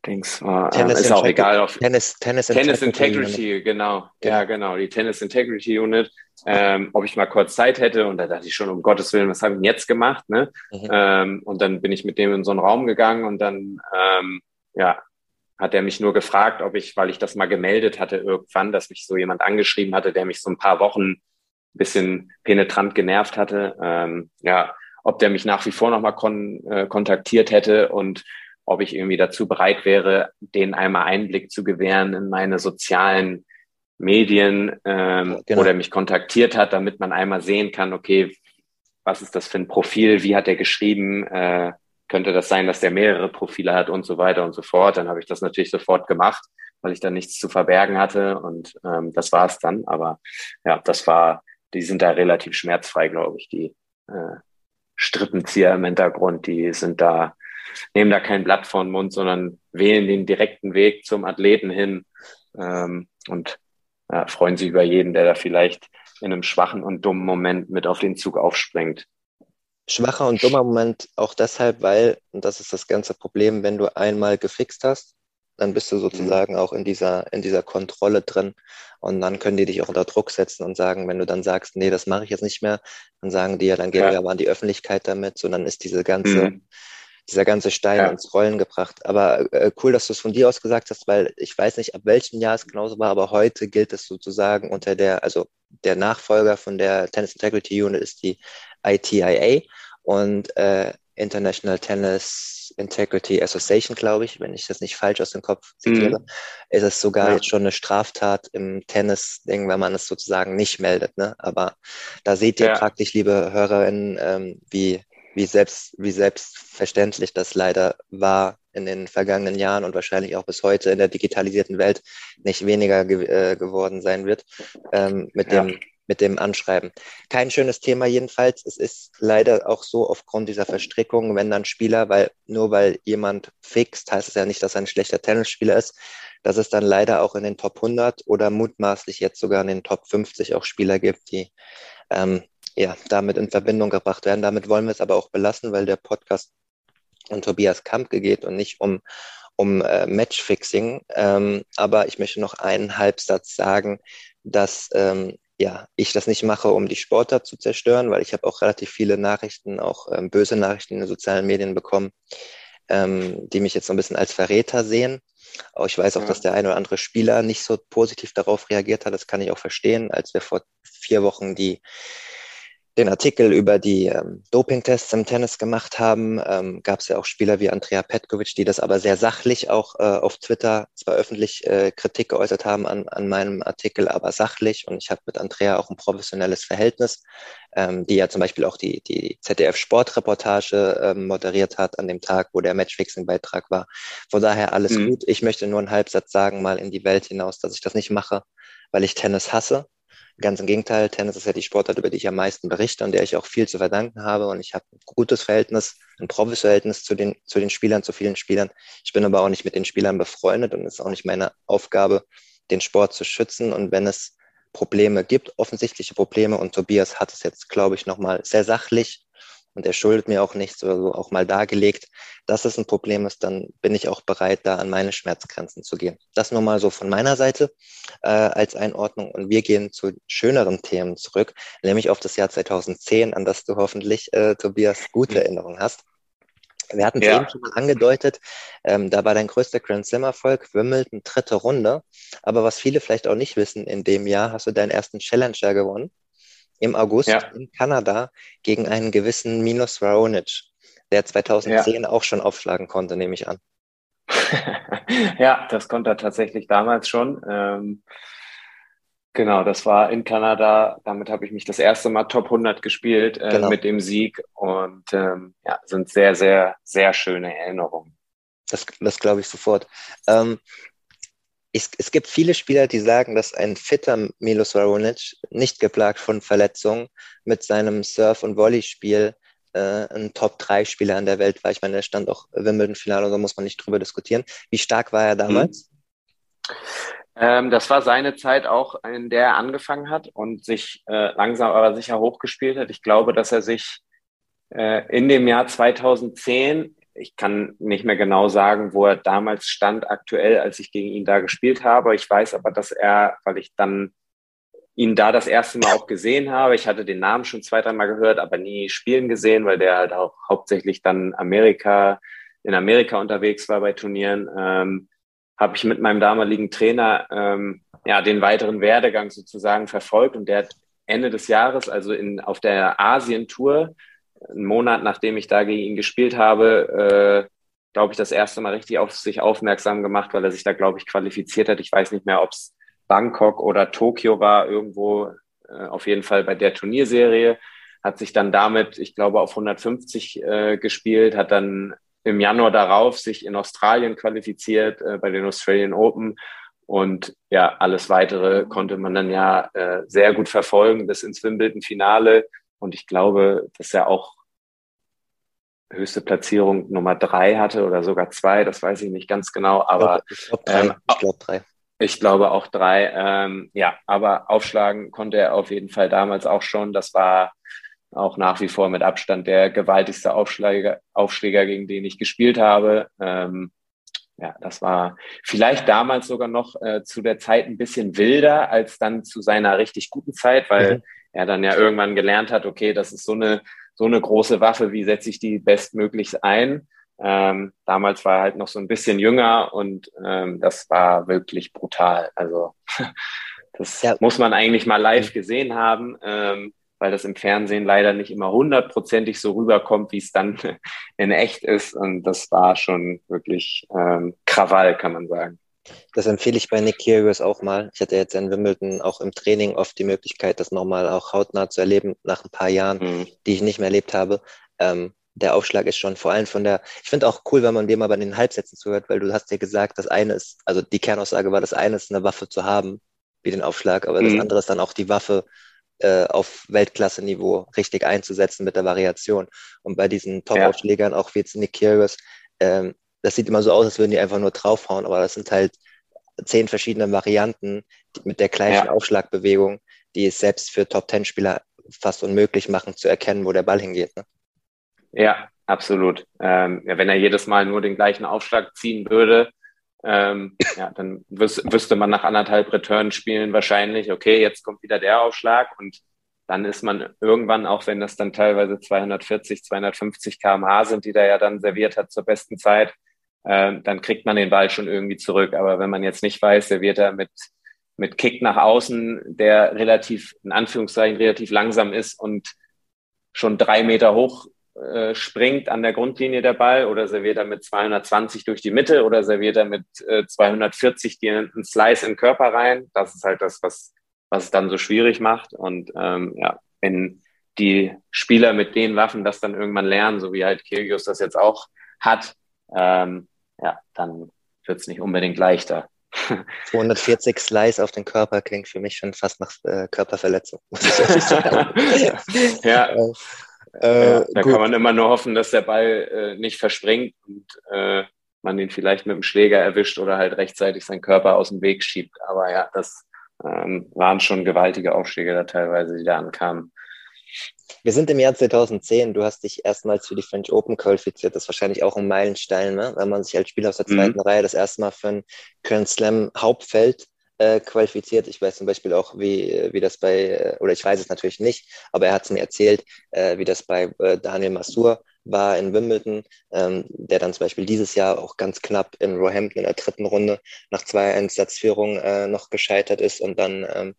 Dings war. Äh, Tennis ist auch egal. Auf, Tennis, Tennis, Tennis Integrity, Integrity genau. Ja. ja. genau. Die Tennis Integrity Unit. Ähm, ob ich mal kurz Zeit hätte und da dachte ich schon, um Gottes Willen, was habe ich denn jetzt gemacht? Ne? Mhm. Ähm, und dann bin ich mit dem in so einen Raum gegangen und dann, ähm, ja, hat er mich nur gefragt, ob ich, weil ich das mal gemeldet hatte irgendwann, dass mich so jemand angeschrieben hatte, der mich so ein paar Wochen ein bisschen penetrant genervt hatte, ähm, ja, ob der mich nach wie vor nochmal kon äh, kontaktiert hätte und ob ich irgendwie dazu bereit wäre, denen einmal Einblick zu gewähren in meine sozialen Medien ähm, genau. oder mich kontaktiert hat, damit man einmal sehen kann, okay, was ist das für ein Profil, wie hat er geschrieben, äh, könnte das sein, dass der mehrere Profile hat und so weiter und so fort. Dann habe ich das natürlich sofort gemacht, weil ich da nichts zu verbergen hatte und ähm, das war es dann. Aber ja, das war, die sind da relativ schmerzfrei, glaube ich, die äh, Strippenzieher im Hintergrund, die sind da nehmen da kein Blatt vor den Mund, sondern wählen den direkten Weg zum Athleten hin ähm, und ja, freuen sich über jeden, der da vielleicht in einem schwachen und dummen Moment mit auf den Zug aufspringt. Schwacher und dummer Moment auch deshalb, weil, und das ist das ganze Problem, wenn du einmal gefixt hast, dann bist du sozusagen mhm. auch in dieser, in dieser Kontrolle drin. Und dann können die dich auch unter Druck setzen und sagen, wenn du dann sagst, nee, das mache ich jetzt nicht mehr, dann sagen die ja, dann gehen ja. wir aber an die Öffentlichkeit damit. So, dann ist diese ganze, mhm dieser ganze Stein ja. ins Rollen gebracht. Aber äh, cool, dass du es von dir aus gesagt hast, weil ich weiß nicht, ab welchem Jahr es genauso war, aber heute gilt es sozusagen unter der, also der Nachfolger von der Tennis Integrity Unit ist die ITIA und äh, International Tennis Integrity Association, glaube ich, wenn ich das nicht falsch aus dem Kopf zitiere, mhm. ist es sogar ja. jetzt schon eine Straftat im Tennis-Ding, wenn man es sozusagen nicht meldet. Ne? Aber da seht ihr ja. praktisch, liebe Hörerinnen, ähm, wie wie, selbst, wie selbstverständlich das leider war in den vergangenen Jahren und wahrscheinlich auch bis heute in der digitalisierten Welt nicht weniger ge äh, geworden sein wird ähm, mit, ja. dem, mit dem Anschreiben. Kein schönes Thema jedenfalls. Es ist leider auch so aufgrund dieser Verstrickung, wenn dann Spieler, weil nur weil jemand fixt, heißt es ja nicht, dass er ein schlechter Tennisspieler ist, dass es dann leider auch in den Top 100 oder mutmaßlich jetzt sogar in den Top 50 auch Spieler gibt, die ähm, ja, damit in Verbindung gebracht werden. Damit wollen wir es aber auch belassen, weil der Podcast um Tobias Kampke geht und nicht um, um äh, Matchfixing. Ähm, aber ich möchte noch einen Halbsatz sagen, dass ähm, ja, ich das nicht mache, um die Sportart zu zerstören, weil ich habe auch relativ viele Nachrichten, auch ähm, böse Nachrichten in den sozialen Medien bekommen, ähm, die mich jetzt so ein bisschen als Verräter sehen. Aber ich weiß auch, ja. dass der ein oder andere Spieler nicht so positiv darauf reagiert hat. Das kann ich auch verstehen, als wir vor vier Wochen die den Artikel über die ähm, Dopingtests im Tennis gemacht haben, ähm, gab es ja auch Spieler wie Andrea Petkovic, die das aber sehr sachlich auch äh, auf Twitter zwar öffentlich äh, Kritik geäußert haben an, an meinem Artikel, aber sachlich. Und ich habe mit Andrea auch ein professionelles Verhältnis, ähm, die ja zum Beispiel auch die, die ZDF-Sportreportage ähm, moderiert hat an dem Tag, wo der Matchfixing-Beitrag war. Von daher alles mhm. gut. Ich möchte nur einen Halbsatz sagen, mal in die Welt hinaus, dass ich das nicht mache, weil ich Tennis hasse Ganz im Gegenteil, Tennis ist ja die Sportart, über die ich am meisten berichte und der ich auch viel zu verdanken habe. Und ich habe ein gutes Verhältnis, ein Verhältnis zu den, zu den Spielern, zu vielen Spielern. Ich bin aber auch nicht mit den Spielern befreundet und es ist auch nicht meine Aufgabe, den Sport zu schützen. Und wenn es Probleme gibt, offensichtliche Probleme, und Tobias hat es jetzt, glaube ich, nochmal sehr sachlich und er schuldet mir auch nichts oder so auch mal dargelegt, dass es ein Problem ist, dann bin ich auch bereit, da an meine Schmerzgrenzen zu gehen. Das nur mal so von meiner Seite äh, als Einordnung. Und wir gehen zu schöneren Themen zurück, nämlich auf das Jahr 2010, an das du hoffentlich, äh, Tobias, gute Erinnerungen hast. Wir hatten es ja. eben schon mal angedeutet, ähm, da war dein größter Grand Slam-Erfolg Wimbledon dritte Runde. Aber was viele vielleicht auch nicht wissen, in dem Jahr hast du deinen ersten Challenger gewonnen im August ja. in Kanada gegen einen gewissen Minos Raonic, der 2010 ja. auch schon aufschlagen konnte, nehme ich an. ja, das konnte er tatsächlich damals schon. Ähm, genau, das war in Kanada. Damit habe ich mich das erste Mal Top 100 gespielt äh, genau. mit dem Sieg und ähm, ja, sind sehr, sehr, sehr schöne Erinnerungen. Das, das glaube ich sofort. Ähm, es, es gibt viele Spieler, die sagen, dass ein fitter Milos Raonic, nicht geplagt von Verletzungen, mit seinem Surf- und Volleyspiel äh, ein Top-3-Spieler an der Welt war. Ich meine, er stand auch Wimbledon-Finale, da muss man nicht drüber diskutieren. Wie stark war er damals? Ähm, das war seine Zeit auch, in der er angefangen hat und sich äh, langsam aber sicher hochgespielt hat. Ich glaube, dass er sich äh, in dem Jahr 2010 ich kann nicht mehr genau sagen, wo er damals stand aktuell, als ich gegen ihn da gespielt habe. Ich weiß aber, dass er, weil ich dann ihn da das erste Mal auch gesehen habe, ich hatte den Namen schon zwei, dreimal gehört, aber nie spielen gesehen, weil der halt auch hauptsächlich dann Amerika, in Amerika unterwegs war bei Turnieren, ähm, habe ich mit meinem damaligen Trainer ähm, ja den weiteren Werdegang sozusagen verfolgt und der hat Ende des Jahres, also in, auf der Asien-Tour, einen Monat nachdem ich da gegen ihn gespielt habe, äh, glaube ich, das erste Mal richtig auf sich aufmerksam gemacht, weil er sich da, glaube ich, qualifiziert hat. Ich weiß nicht mehr, ob es Bangkok oder Tokio war, irgendwo äh, auf jeden Fall bei der Turnierserie. Hat sich dann damit, ich glaube, auf 150 äh, gespielt, hat dann im Januar darauf sich in Australien qualifiziert äh, bei den Australian Open. Und ja, alles weitere konnte man dann ja äh, sehr gut verfolgen bis ins Wimbledon-Finale. Und ich glaube, dass er auch höchste Platzierung Nummer drei hatte oder sogar zwei, das weiß ich nicht ganz genau, aber ich glaube drei. Ähm, ich, glaub, drei. ich glaube auch drei. Ähm, ja, aber aufschlagen konnte er auf jeden Fall damals auch schon. Das war auch nach wie vor mit Abstand der gewaltigste Aufschläger, Aufschläger gegen den ich gespielt habe. Ähm, ja, das war vielleicht damals sogar noch äh, zu der Zeit ein bisschen wilder als dann zu seiner richtig guten Zeit, weil mhm er dann ja irgendwann gelernt hat, okay, das ist so eine, so eine große Waffe, wie setze ich die bestmöglichst ein? Ähm, damals war er halt noch so ein bisschen jünger und ähm, das war wirklich brutal. Also das ja. muss man eigentlich mal live gesehen haben, ähm, weil das im Fernsehen leider nicht immer hundertprozentig so rüberkommt, wie es dann in echt ist. Und das war schon wirklich ähm, Krawall, kann man sagen. Das empfehle ich bei Nick Kyrgios auch mal. Ich hatte jetzt in Wimbledon auch im Training oft die Möglichkeit, das nochmal auch hautnah zu erleben nach ein paar Jahren, mhm. die ich nicht mehr erlebt habe. Ähm, der Aufschlag ist schon vor allem von der, ich finde auch cool, wenn man dem mal bei den Halbsätzen zuhört, weil du hast ja gesagt, das eine ist, also die Kernaussage war, das eine ist eine Waffe zu haben, wie den Aufschlag, aber mhm. das andere ist dann auch die Waffe äh, auf Weltklasse-Niveau richtig einzusetzen mit der Variation. Und bei diesen Top-Aufschlägern, ja. auch wie jetzt Nick Kyrgios, ähm, das sieht immer so aus, als würden die einfach nur draufhauen, aber das sind halt zehn verschiedene Varianten mit der gleichen ja. Aufschlagbewegung, die es selbst für Top-Ten-Spieler fast unmöglich machen, zu erkennen, wo der Ball hingeht. Ne? Ja, absolut. Ähm, ja, wenn er jedes Mal nur den gleichen Aufschlag ziehen würde, ähm, ja, dann wüs wüsste man nach anderthalb Return-Spielen wahrscheinlich, okay, jetzt kommt wieder der Aufschlag und dann ist man irgendwann, auch wenn das dann teilweise 240, 250 kmh sind, die der ja dann serviert hat zur besten Zeit, äh, dann kriegt man den Ball schon irgendwie zurück. Aber wenn man jetzt nicht weiß, der wird er mit, mit Kick nach außen, der relativ, in Anführungszeichen, relativ langsam ist und schon drei Meter hoch äh, springt an der Grundlinie der Ball oder serviert er mit 220 durch die Mitte oder serviert er mit äh, 240 dir einen Slice in den Körper rein. Das ist halt das, was, was es dann so schwierig macht. Und ähm, ja, wenn die Spieler mit den Waffen das dann irgendwann lernen, so wie halt Kyrgios das jetzt auch hat, ähm, ja, dann wird es nicht unbedingt leichter. 240 Slice auf den Körper klingt für mich schon fast nach äh, Körperverletzung. ja. Äh, äh, da gut. kann man immer nur hoffen, dass der Ball äh, nicht verspringt und äh, man ihn vielleicht mit dem Schläger erwischt oder halt rechtzeitig seinen Körper aus dem Weg schiebt. Aber ja, das ähm, waren schon gewaltige Aufschläge da teilweise, die da ankamen. Wir sind im Jahr 2010. Du hast dich erstmals für die French Open qualifiziert. Das ist wahrscheinlich auch ein Meilenstein, ne? wenn man sich als Spieler aus der zweiten mhm. Reihe das erste Mal für ein Grand Slam Hauptfeld äh, qualifiziert. Ich weiß zum Beispiel auch, wie, wie das bei, äh, oder ich weiß es natürlich nicht, aber er hat es mir erzählt, äh, wie das bei äh, Daniel Masur war in Wimbledon, ähm, der dann zum Beispiel dieses Jahr auch ganz knapp in Roehampton in der dritten Runde nach zwei Einsatzführungen äh, noch gescheitert ist und dann ähm,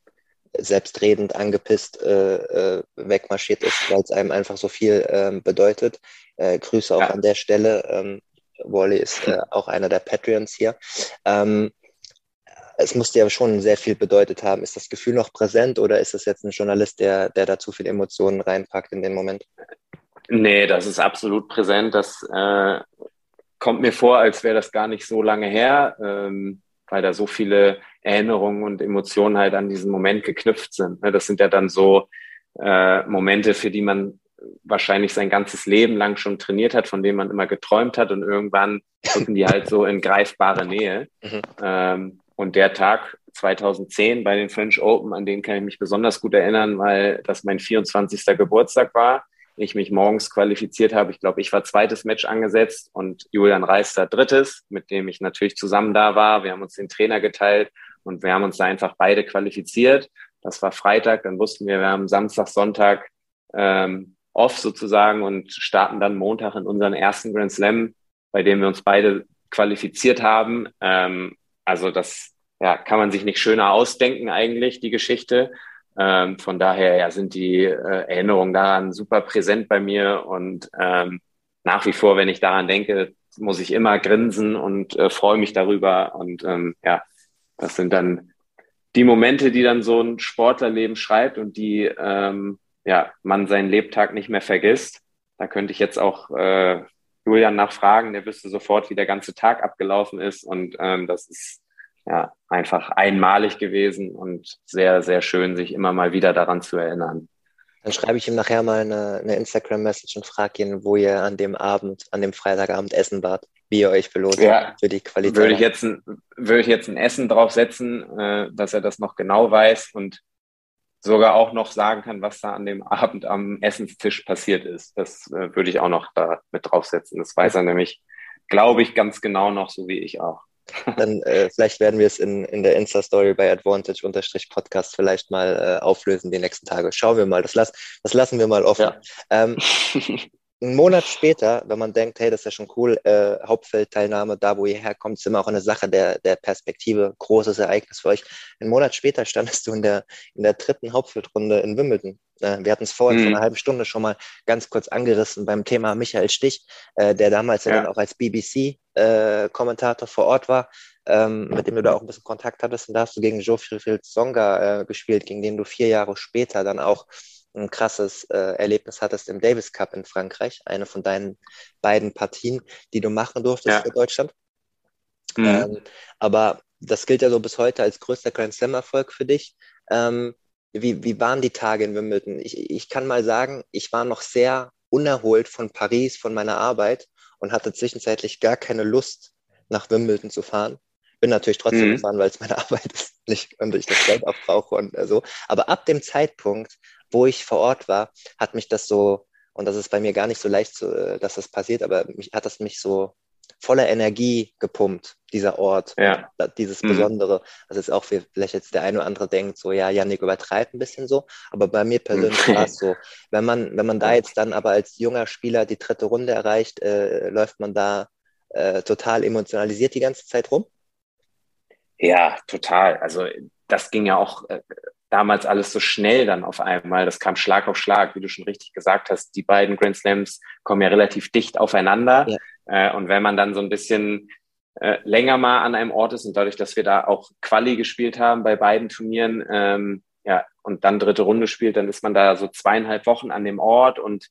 selbstredend angepisst äh, äh, wegmarschiert ist, weil es einem einfach so viel ähm, bedeutet. Äh, Grüße auch ja. an der Stelle. Ähm, Wally ist äh, auch einer der Patreons hier. Ähm, es musste ja schon sehr viel bedeutet haben. Ist das Gefühl noch präsent oder ist das jetzt ein Journalist, der, der da zu viel Emotionen reinpackt in den Moment? Nee, das ist absolut präsent. Das äh, kommt mir vor, als wäre das gar nicht so lange her, ähm, weil da so viele Erinnerungen und Emotionen halt an diesen Moment geknüpft sind. Ne? Das sind ja dann so äh, Momente, für die man wahrscheinlich sein ganzes Leben lang schon trainiert hat, von denen man immer geträumt hat und irgendwann rücken die halt so in greifbare Nähe. Mhm. Ähm, und der Tag 2010 bei den French Open, an den kann ich mich besonders gut erinnern, weil das mein 24. Geburtstag war. Ich mich morgens qualifiziert habe. Ich glaube, ich war zweites Match angesetzt und Julian Reister drittes, mit dem ich natürlich zusammen da war. Wir haben uns den Trainer geteilt und wir haben uns da einfach beide qualifiziert. Das war Freitag. Dann wussten wir, wir haben Samstag, Sonntag ähm, off sozusagen und starten dann Montag in unseren ersten Grand Slam, bei dem wir uns beide qualifiziert haben. Ähm, also das ja, kann man sich nicht schöner ausdenken eigentlich, die Geschichte. Ähm, von daher ja, sind die äh, Erinnerungen daran super präsent bei mir und ähm, nach wie vor, wenn ich daran denke, muss ich immer grinsen und äh, freue mich darüber. Und ähm, ja, das sind dann die Momente, die dann so ein Sportlerleben schreibt und die ähm, ja, man seinen Lebtag nicht mehr vergisst. Da könnte ich jetzt auch äh, Julian nachfragen, der wüsste sofort, wie der ganze Tag abgelaufen ist. Und ähm, das ist ja einfach einmalig gewesen und sehr, sehr schön, sich immer mal wieder daran zu erinnern. Dann schreibe ich ihm nachher mal eine, eine Instagram-Message und frage ihn, wo ihr an dem Abend, an dem Freitagabend essen wart, wie ihr euch belohnt ja, für die Qualität. Würde ich jetzt ein, würde ich jetzt ein Essen draufsetzen, äh, dass er das noch genau weiß und sogar auch noch sagen kann, was da an dem Abend am Essenstisch passiert ist. Das äh, würde ich auch noch da mit draufsetzen. Das weiß er nämlich, glaube ich, ganz genau noch, so wie ich auch. Dann äh, vielleicht werden wir es in, in der Insta-Story bei Advantage-Podcast vielleicht mal äh, auflösen die nächsten Tage. Schauen wir mal. Das, las, das lassen wir mal offen. Ja. Ähm, einen Monat später, wenn man denkt, hey, das ist ja schon cool, äh, Hauptfeldteilnahme, da wo ihr herkommt, ist immer auch eine Sache der, der Perspektive, großes Ereignis für euch. Einen Monat später standest du in der, in der dritten Hauptfeldrunde in Wimbledon. Äh, wir hatten es vorhin mhm. vor einer halben Stunde schon mal ganz kurz angerissen beim Thema Michael Stich, äh, der damals ja. ja dann auch als BBC-Kommentator äh, vor Ort war, ähm, mit dem du da auch ein bisschen Kontakt hattest. Und da hast du gegen Geoffrey Songa äh, gespielt, gegen den du vier Jahre später dann auch ein krasses äh, Erlebnis hattest im Davis Cup in Frankreich, eine von deinen beiden Partien, die du machen durftest ja. für Deutschland. Mhm. Ähm, aber das gilt ja so bis heute als größter Grand Slam-Erfolg für dich. Ähm, wie, wie waren die Tage in Wimbledon? Ich, ich kann mal sagen, ich war noch sehr unerholt von Paris, von meiner Arbeit und hatte zwischenzeitlich gar keine Lust, nach Wimbledon zu fahren. Bin natürlich trotzdem mhm. gefahren, weil es meine Arbeit ist, nicht, und ich das Geld auch brauche und äh, so. Aber ab dem Zeitpunkt, wo ich vor Ort war, hat mich das so, und das ist bei mir gar nicht so leicht, so, äh, dass das passiert, aber mich, hat das mich so voller Energie gepumpt, dieser Ort, ja. dieses mhm. Besondere. Das ist auch vielleicht jetzt der eine oder andere denkt, so, ja, Janik übertreibt ein bisschen so, aber bei mir persönlich war es so. Wenn man, wenn man da jetzt dann aber als junger Spieler die dritte Runde erreicht, äh, läuft man da äh, total emotionalisiert die ganze Zeit rum? Ja, total. Also das ging ja auch äh, damals alles so schnell dann auf einmal. Das kam Schlag auf Schlag, wie du schon richtig gesagt hast. Die beiden Grand Slams kommen ja relativ dicht aufeinander. Ja. Äh, und wenn man dann so ein bisschen äh, länger mal an einem Ort ist und dadurch, dass wir da auch Quali gespielt haben bei beiden Turnieren, ähm, ja, und dann dritte Runde spielt, dann ist man da so zweieinhalb Wochen an dem Ort und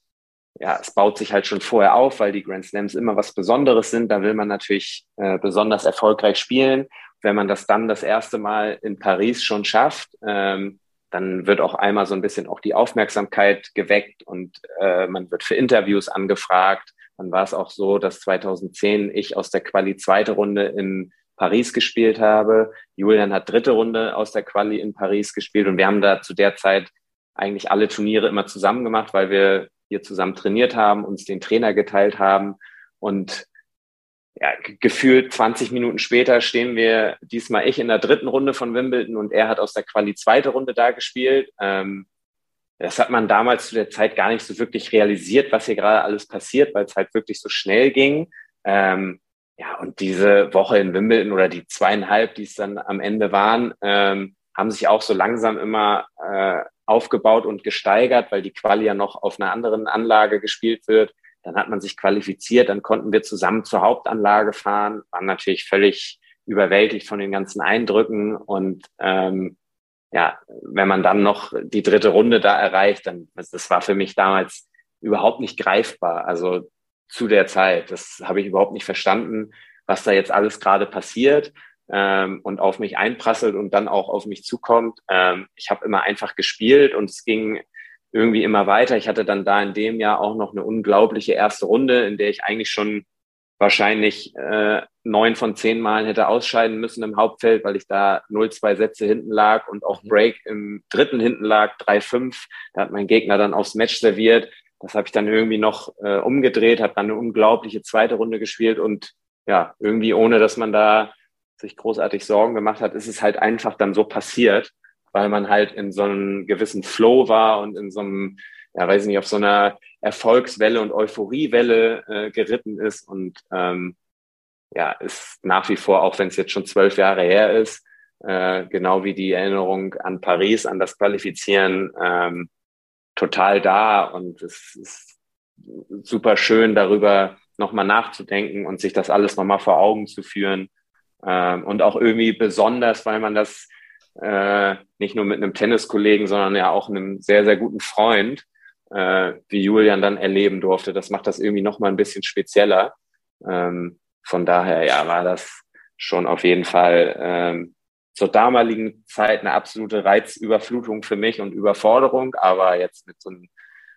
ja, es baut sich halt schon vorher auf, weil die Grand Slams immer was Besonderes sind. Da will man natürlich äh, besonders erfolgreich spielen. Wenn man das dann das erste Mal in Paris schon schafft, ähm, dann wird auch einmal so ein bisschen auch die Aufmerksamkeit geweckt und äh, man wird für Interviews angefragt. Dann war es auch so, dass 2010 ich aus der Quali zweite Runde in Paris gespielt habe. Julian hat dritte Runde aus der Quali in Paris gespielt und wir haben da zu der Zeit eigentlich alle Turniere immer zusammen gemacht, weil wir hier zusammen trainiert haben, uns den Trainer geteilt haben und ja, gefühlt 20 Minuten später stehen wir diesmal ich in der dritten Runde von Wimbledon und er hat aus der Quali zweite Runde da gespielt. Ähm, das hat man damals zu der Zeit gar nicht so wirklich realisiert, was hier gerade alles passiert, weil es halt wirklich so schnell ging. Ähm, ja, und diese Woche in Wimbledon oder die zweieinhalb, die es dann am Ende waren, ähm, haben sich auch so langsam immer äh, aufgebaut und gesteigert, weil die Quali ja noch auf einer anderen Anlage gespielt wird. Dann hat man sich qualifiziert, dann konnten wir zusammen zur Hauptanlage fahren, waren natürlich völlig überwältigt von den ganzen Eindrücken und ähm, ja, wenn man dann noch die dritte Runde da erreicht, dann das war für mich damals überhaupt nicht greifbar. Also zu der Zeit. Das habe ich überhaupt nicht verstanden, was da jetzt alles gerade passiert ähm, und auf mich einprasselt und dann auch auf mich zukommt. Ähm, ich habe immer einfach gespielt und es ging irgendwie immer weiter. Ich hatte dann da in dem Jahr auch noch eine unglaubliche erste Runde, in der ich eigentlich schon wahrscheinlich äh, neun von zehn Malen hätte ausscheiden müssen im Hauptfeld, weil ich da 0-2 Sätze hinten lag und auch mhm. Break im dritten hinten lag, 3-5. Da hat mein Gegner dann aufs Match serviert. Das habe ich dann irgendwie noch äh, umgedreht, habe dann eine unglaubliche zweite Runde gespielt und ja, irgendwie ohne, dass man da sich großartig Sorgen gemacht hat, ist es halt einfach dann so passiert, weil man halt in so einem gewissen Flow war und in so einem, ja, weiß nicht, auf so einer Erfolgswelle und Euphoriewelle äh, geritten ist und ähm, ja, ist nach wie vor, auch wenn es jetzt schon zwölf Jahre her ist, äh, genau wie die Erinnerung an Paris, an das Qualifizieren, ähm, total da und es ist super schön, darüber nochmal nachzudenken und sich das alles nochmal vor Augen zu führen. Ähm, und auch irgendwie besonders, weil man das äh, nicht nur mit einem Tenniskollegen, sondern ja auch einem sehr, sehr guten Freund, äh, wie Julian dann erleben durfte. Das macht das irgendwie nochmal ein bisschen spezieller. Ähm, von daher, ja, war das schon auf jeden Fall ähm, zur damaligen Zeit eine absolute Reizüberflutung für mich und Überforderung, aber jetzt mit so ein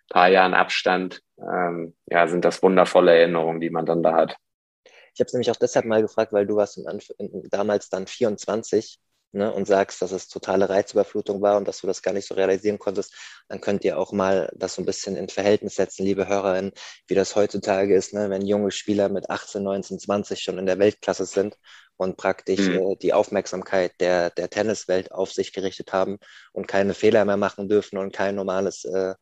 paar Jahren Abstand, ähm, ja, sind das wundervolle Erinnerungen, die man dann da hat. Ich habe es nämlich auch deshalb mal gefragt, weil du warst damals dann 24 ne, und sagst, dass es totale Reizüberflutung war und dass du das gar nicht so realisieren konntest, dann könnt ihr auch mal das so ein bisschen in Verhältnis setzen, liebe Hörerinnen, wie das heutzutage ist, ne, wenn junge Spieler mit 18, 19, 20 schon in der Weltklasse sind und praktisch mhm. äh, die Aufmerksamkeit der, der Tenniswelt auf sich gerichtet haben und keine Fehler mehr machen dürfen und kein normales äh,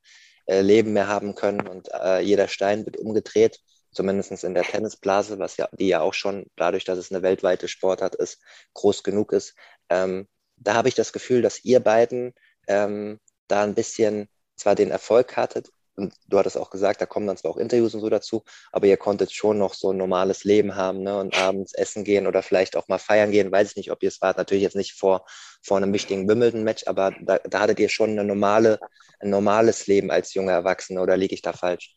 äh, Leben mehr haben können und äh, jeder Stein wird umgedreht, zumindest in der Tennisblase, was ja, die ja auch schon dadurch, dass es eine weltweite Sportart ist, groß genug ist. Ähm, da habe ich das Gefühl, dass ihr beiden ähm, da ein bisschen zwar den Erfolg hattet, und du hattest auch gesagt, da kommen dann zwar auch Interviews und so dazu, aber ihr konntet schon noch so ein normales Leben haben ne? und abends essen gehen oder vielleicht auch mal feiern gehen. Weiß ich nicht, ob ihr es wart, natürlich jetzt nicht vor, vor einem wichtigen Wimbledon-Match, aber da, da hattet ihr schon eine normale, ein normales Leben als junger Erwachsener oder liege ich da falsch?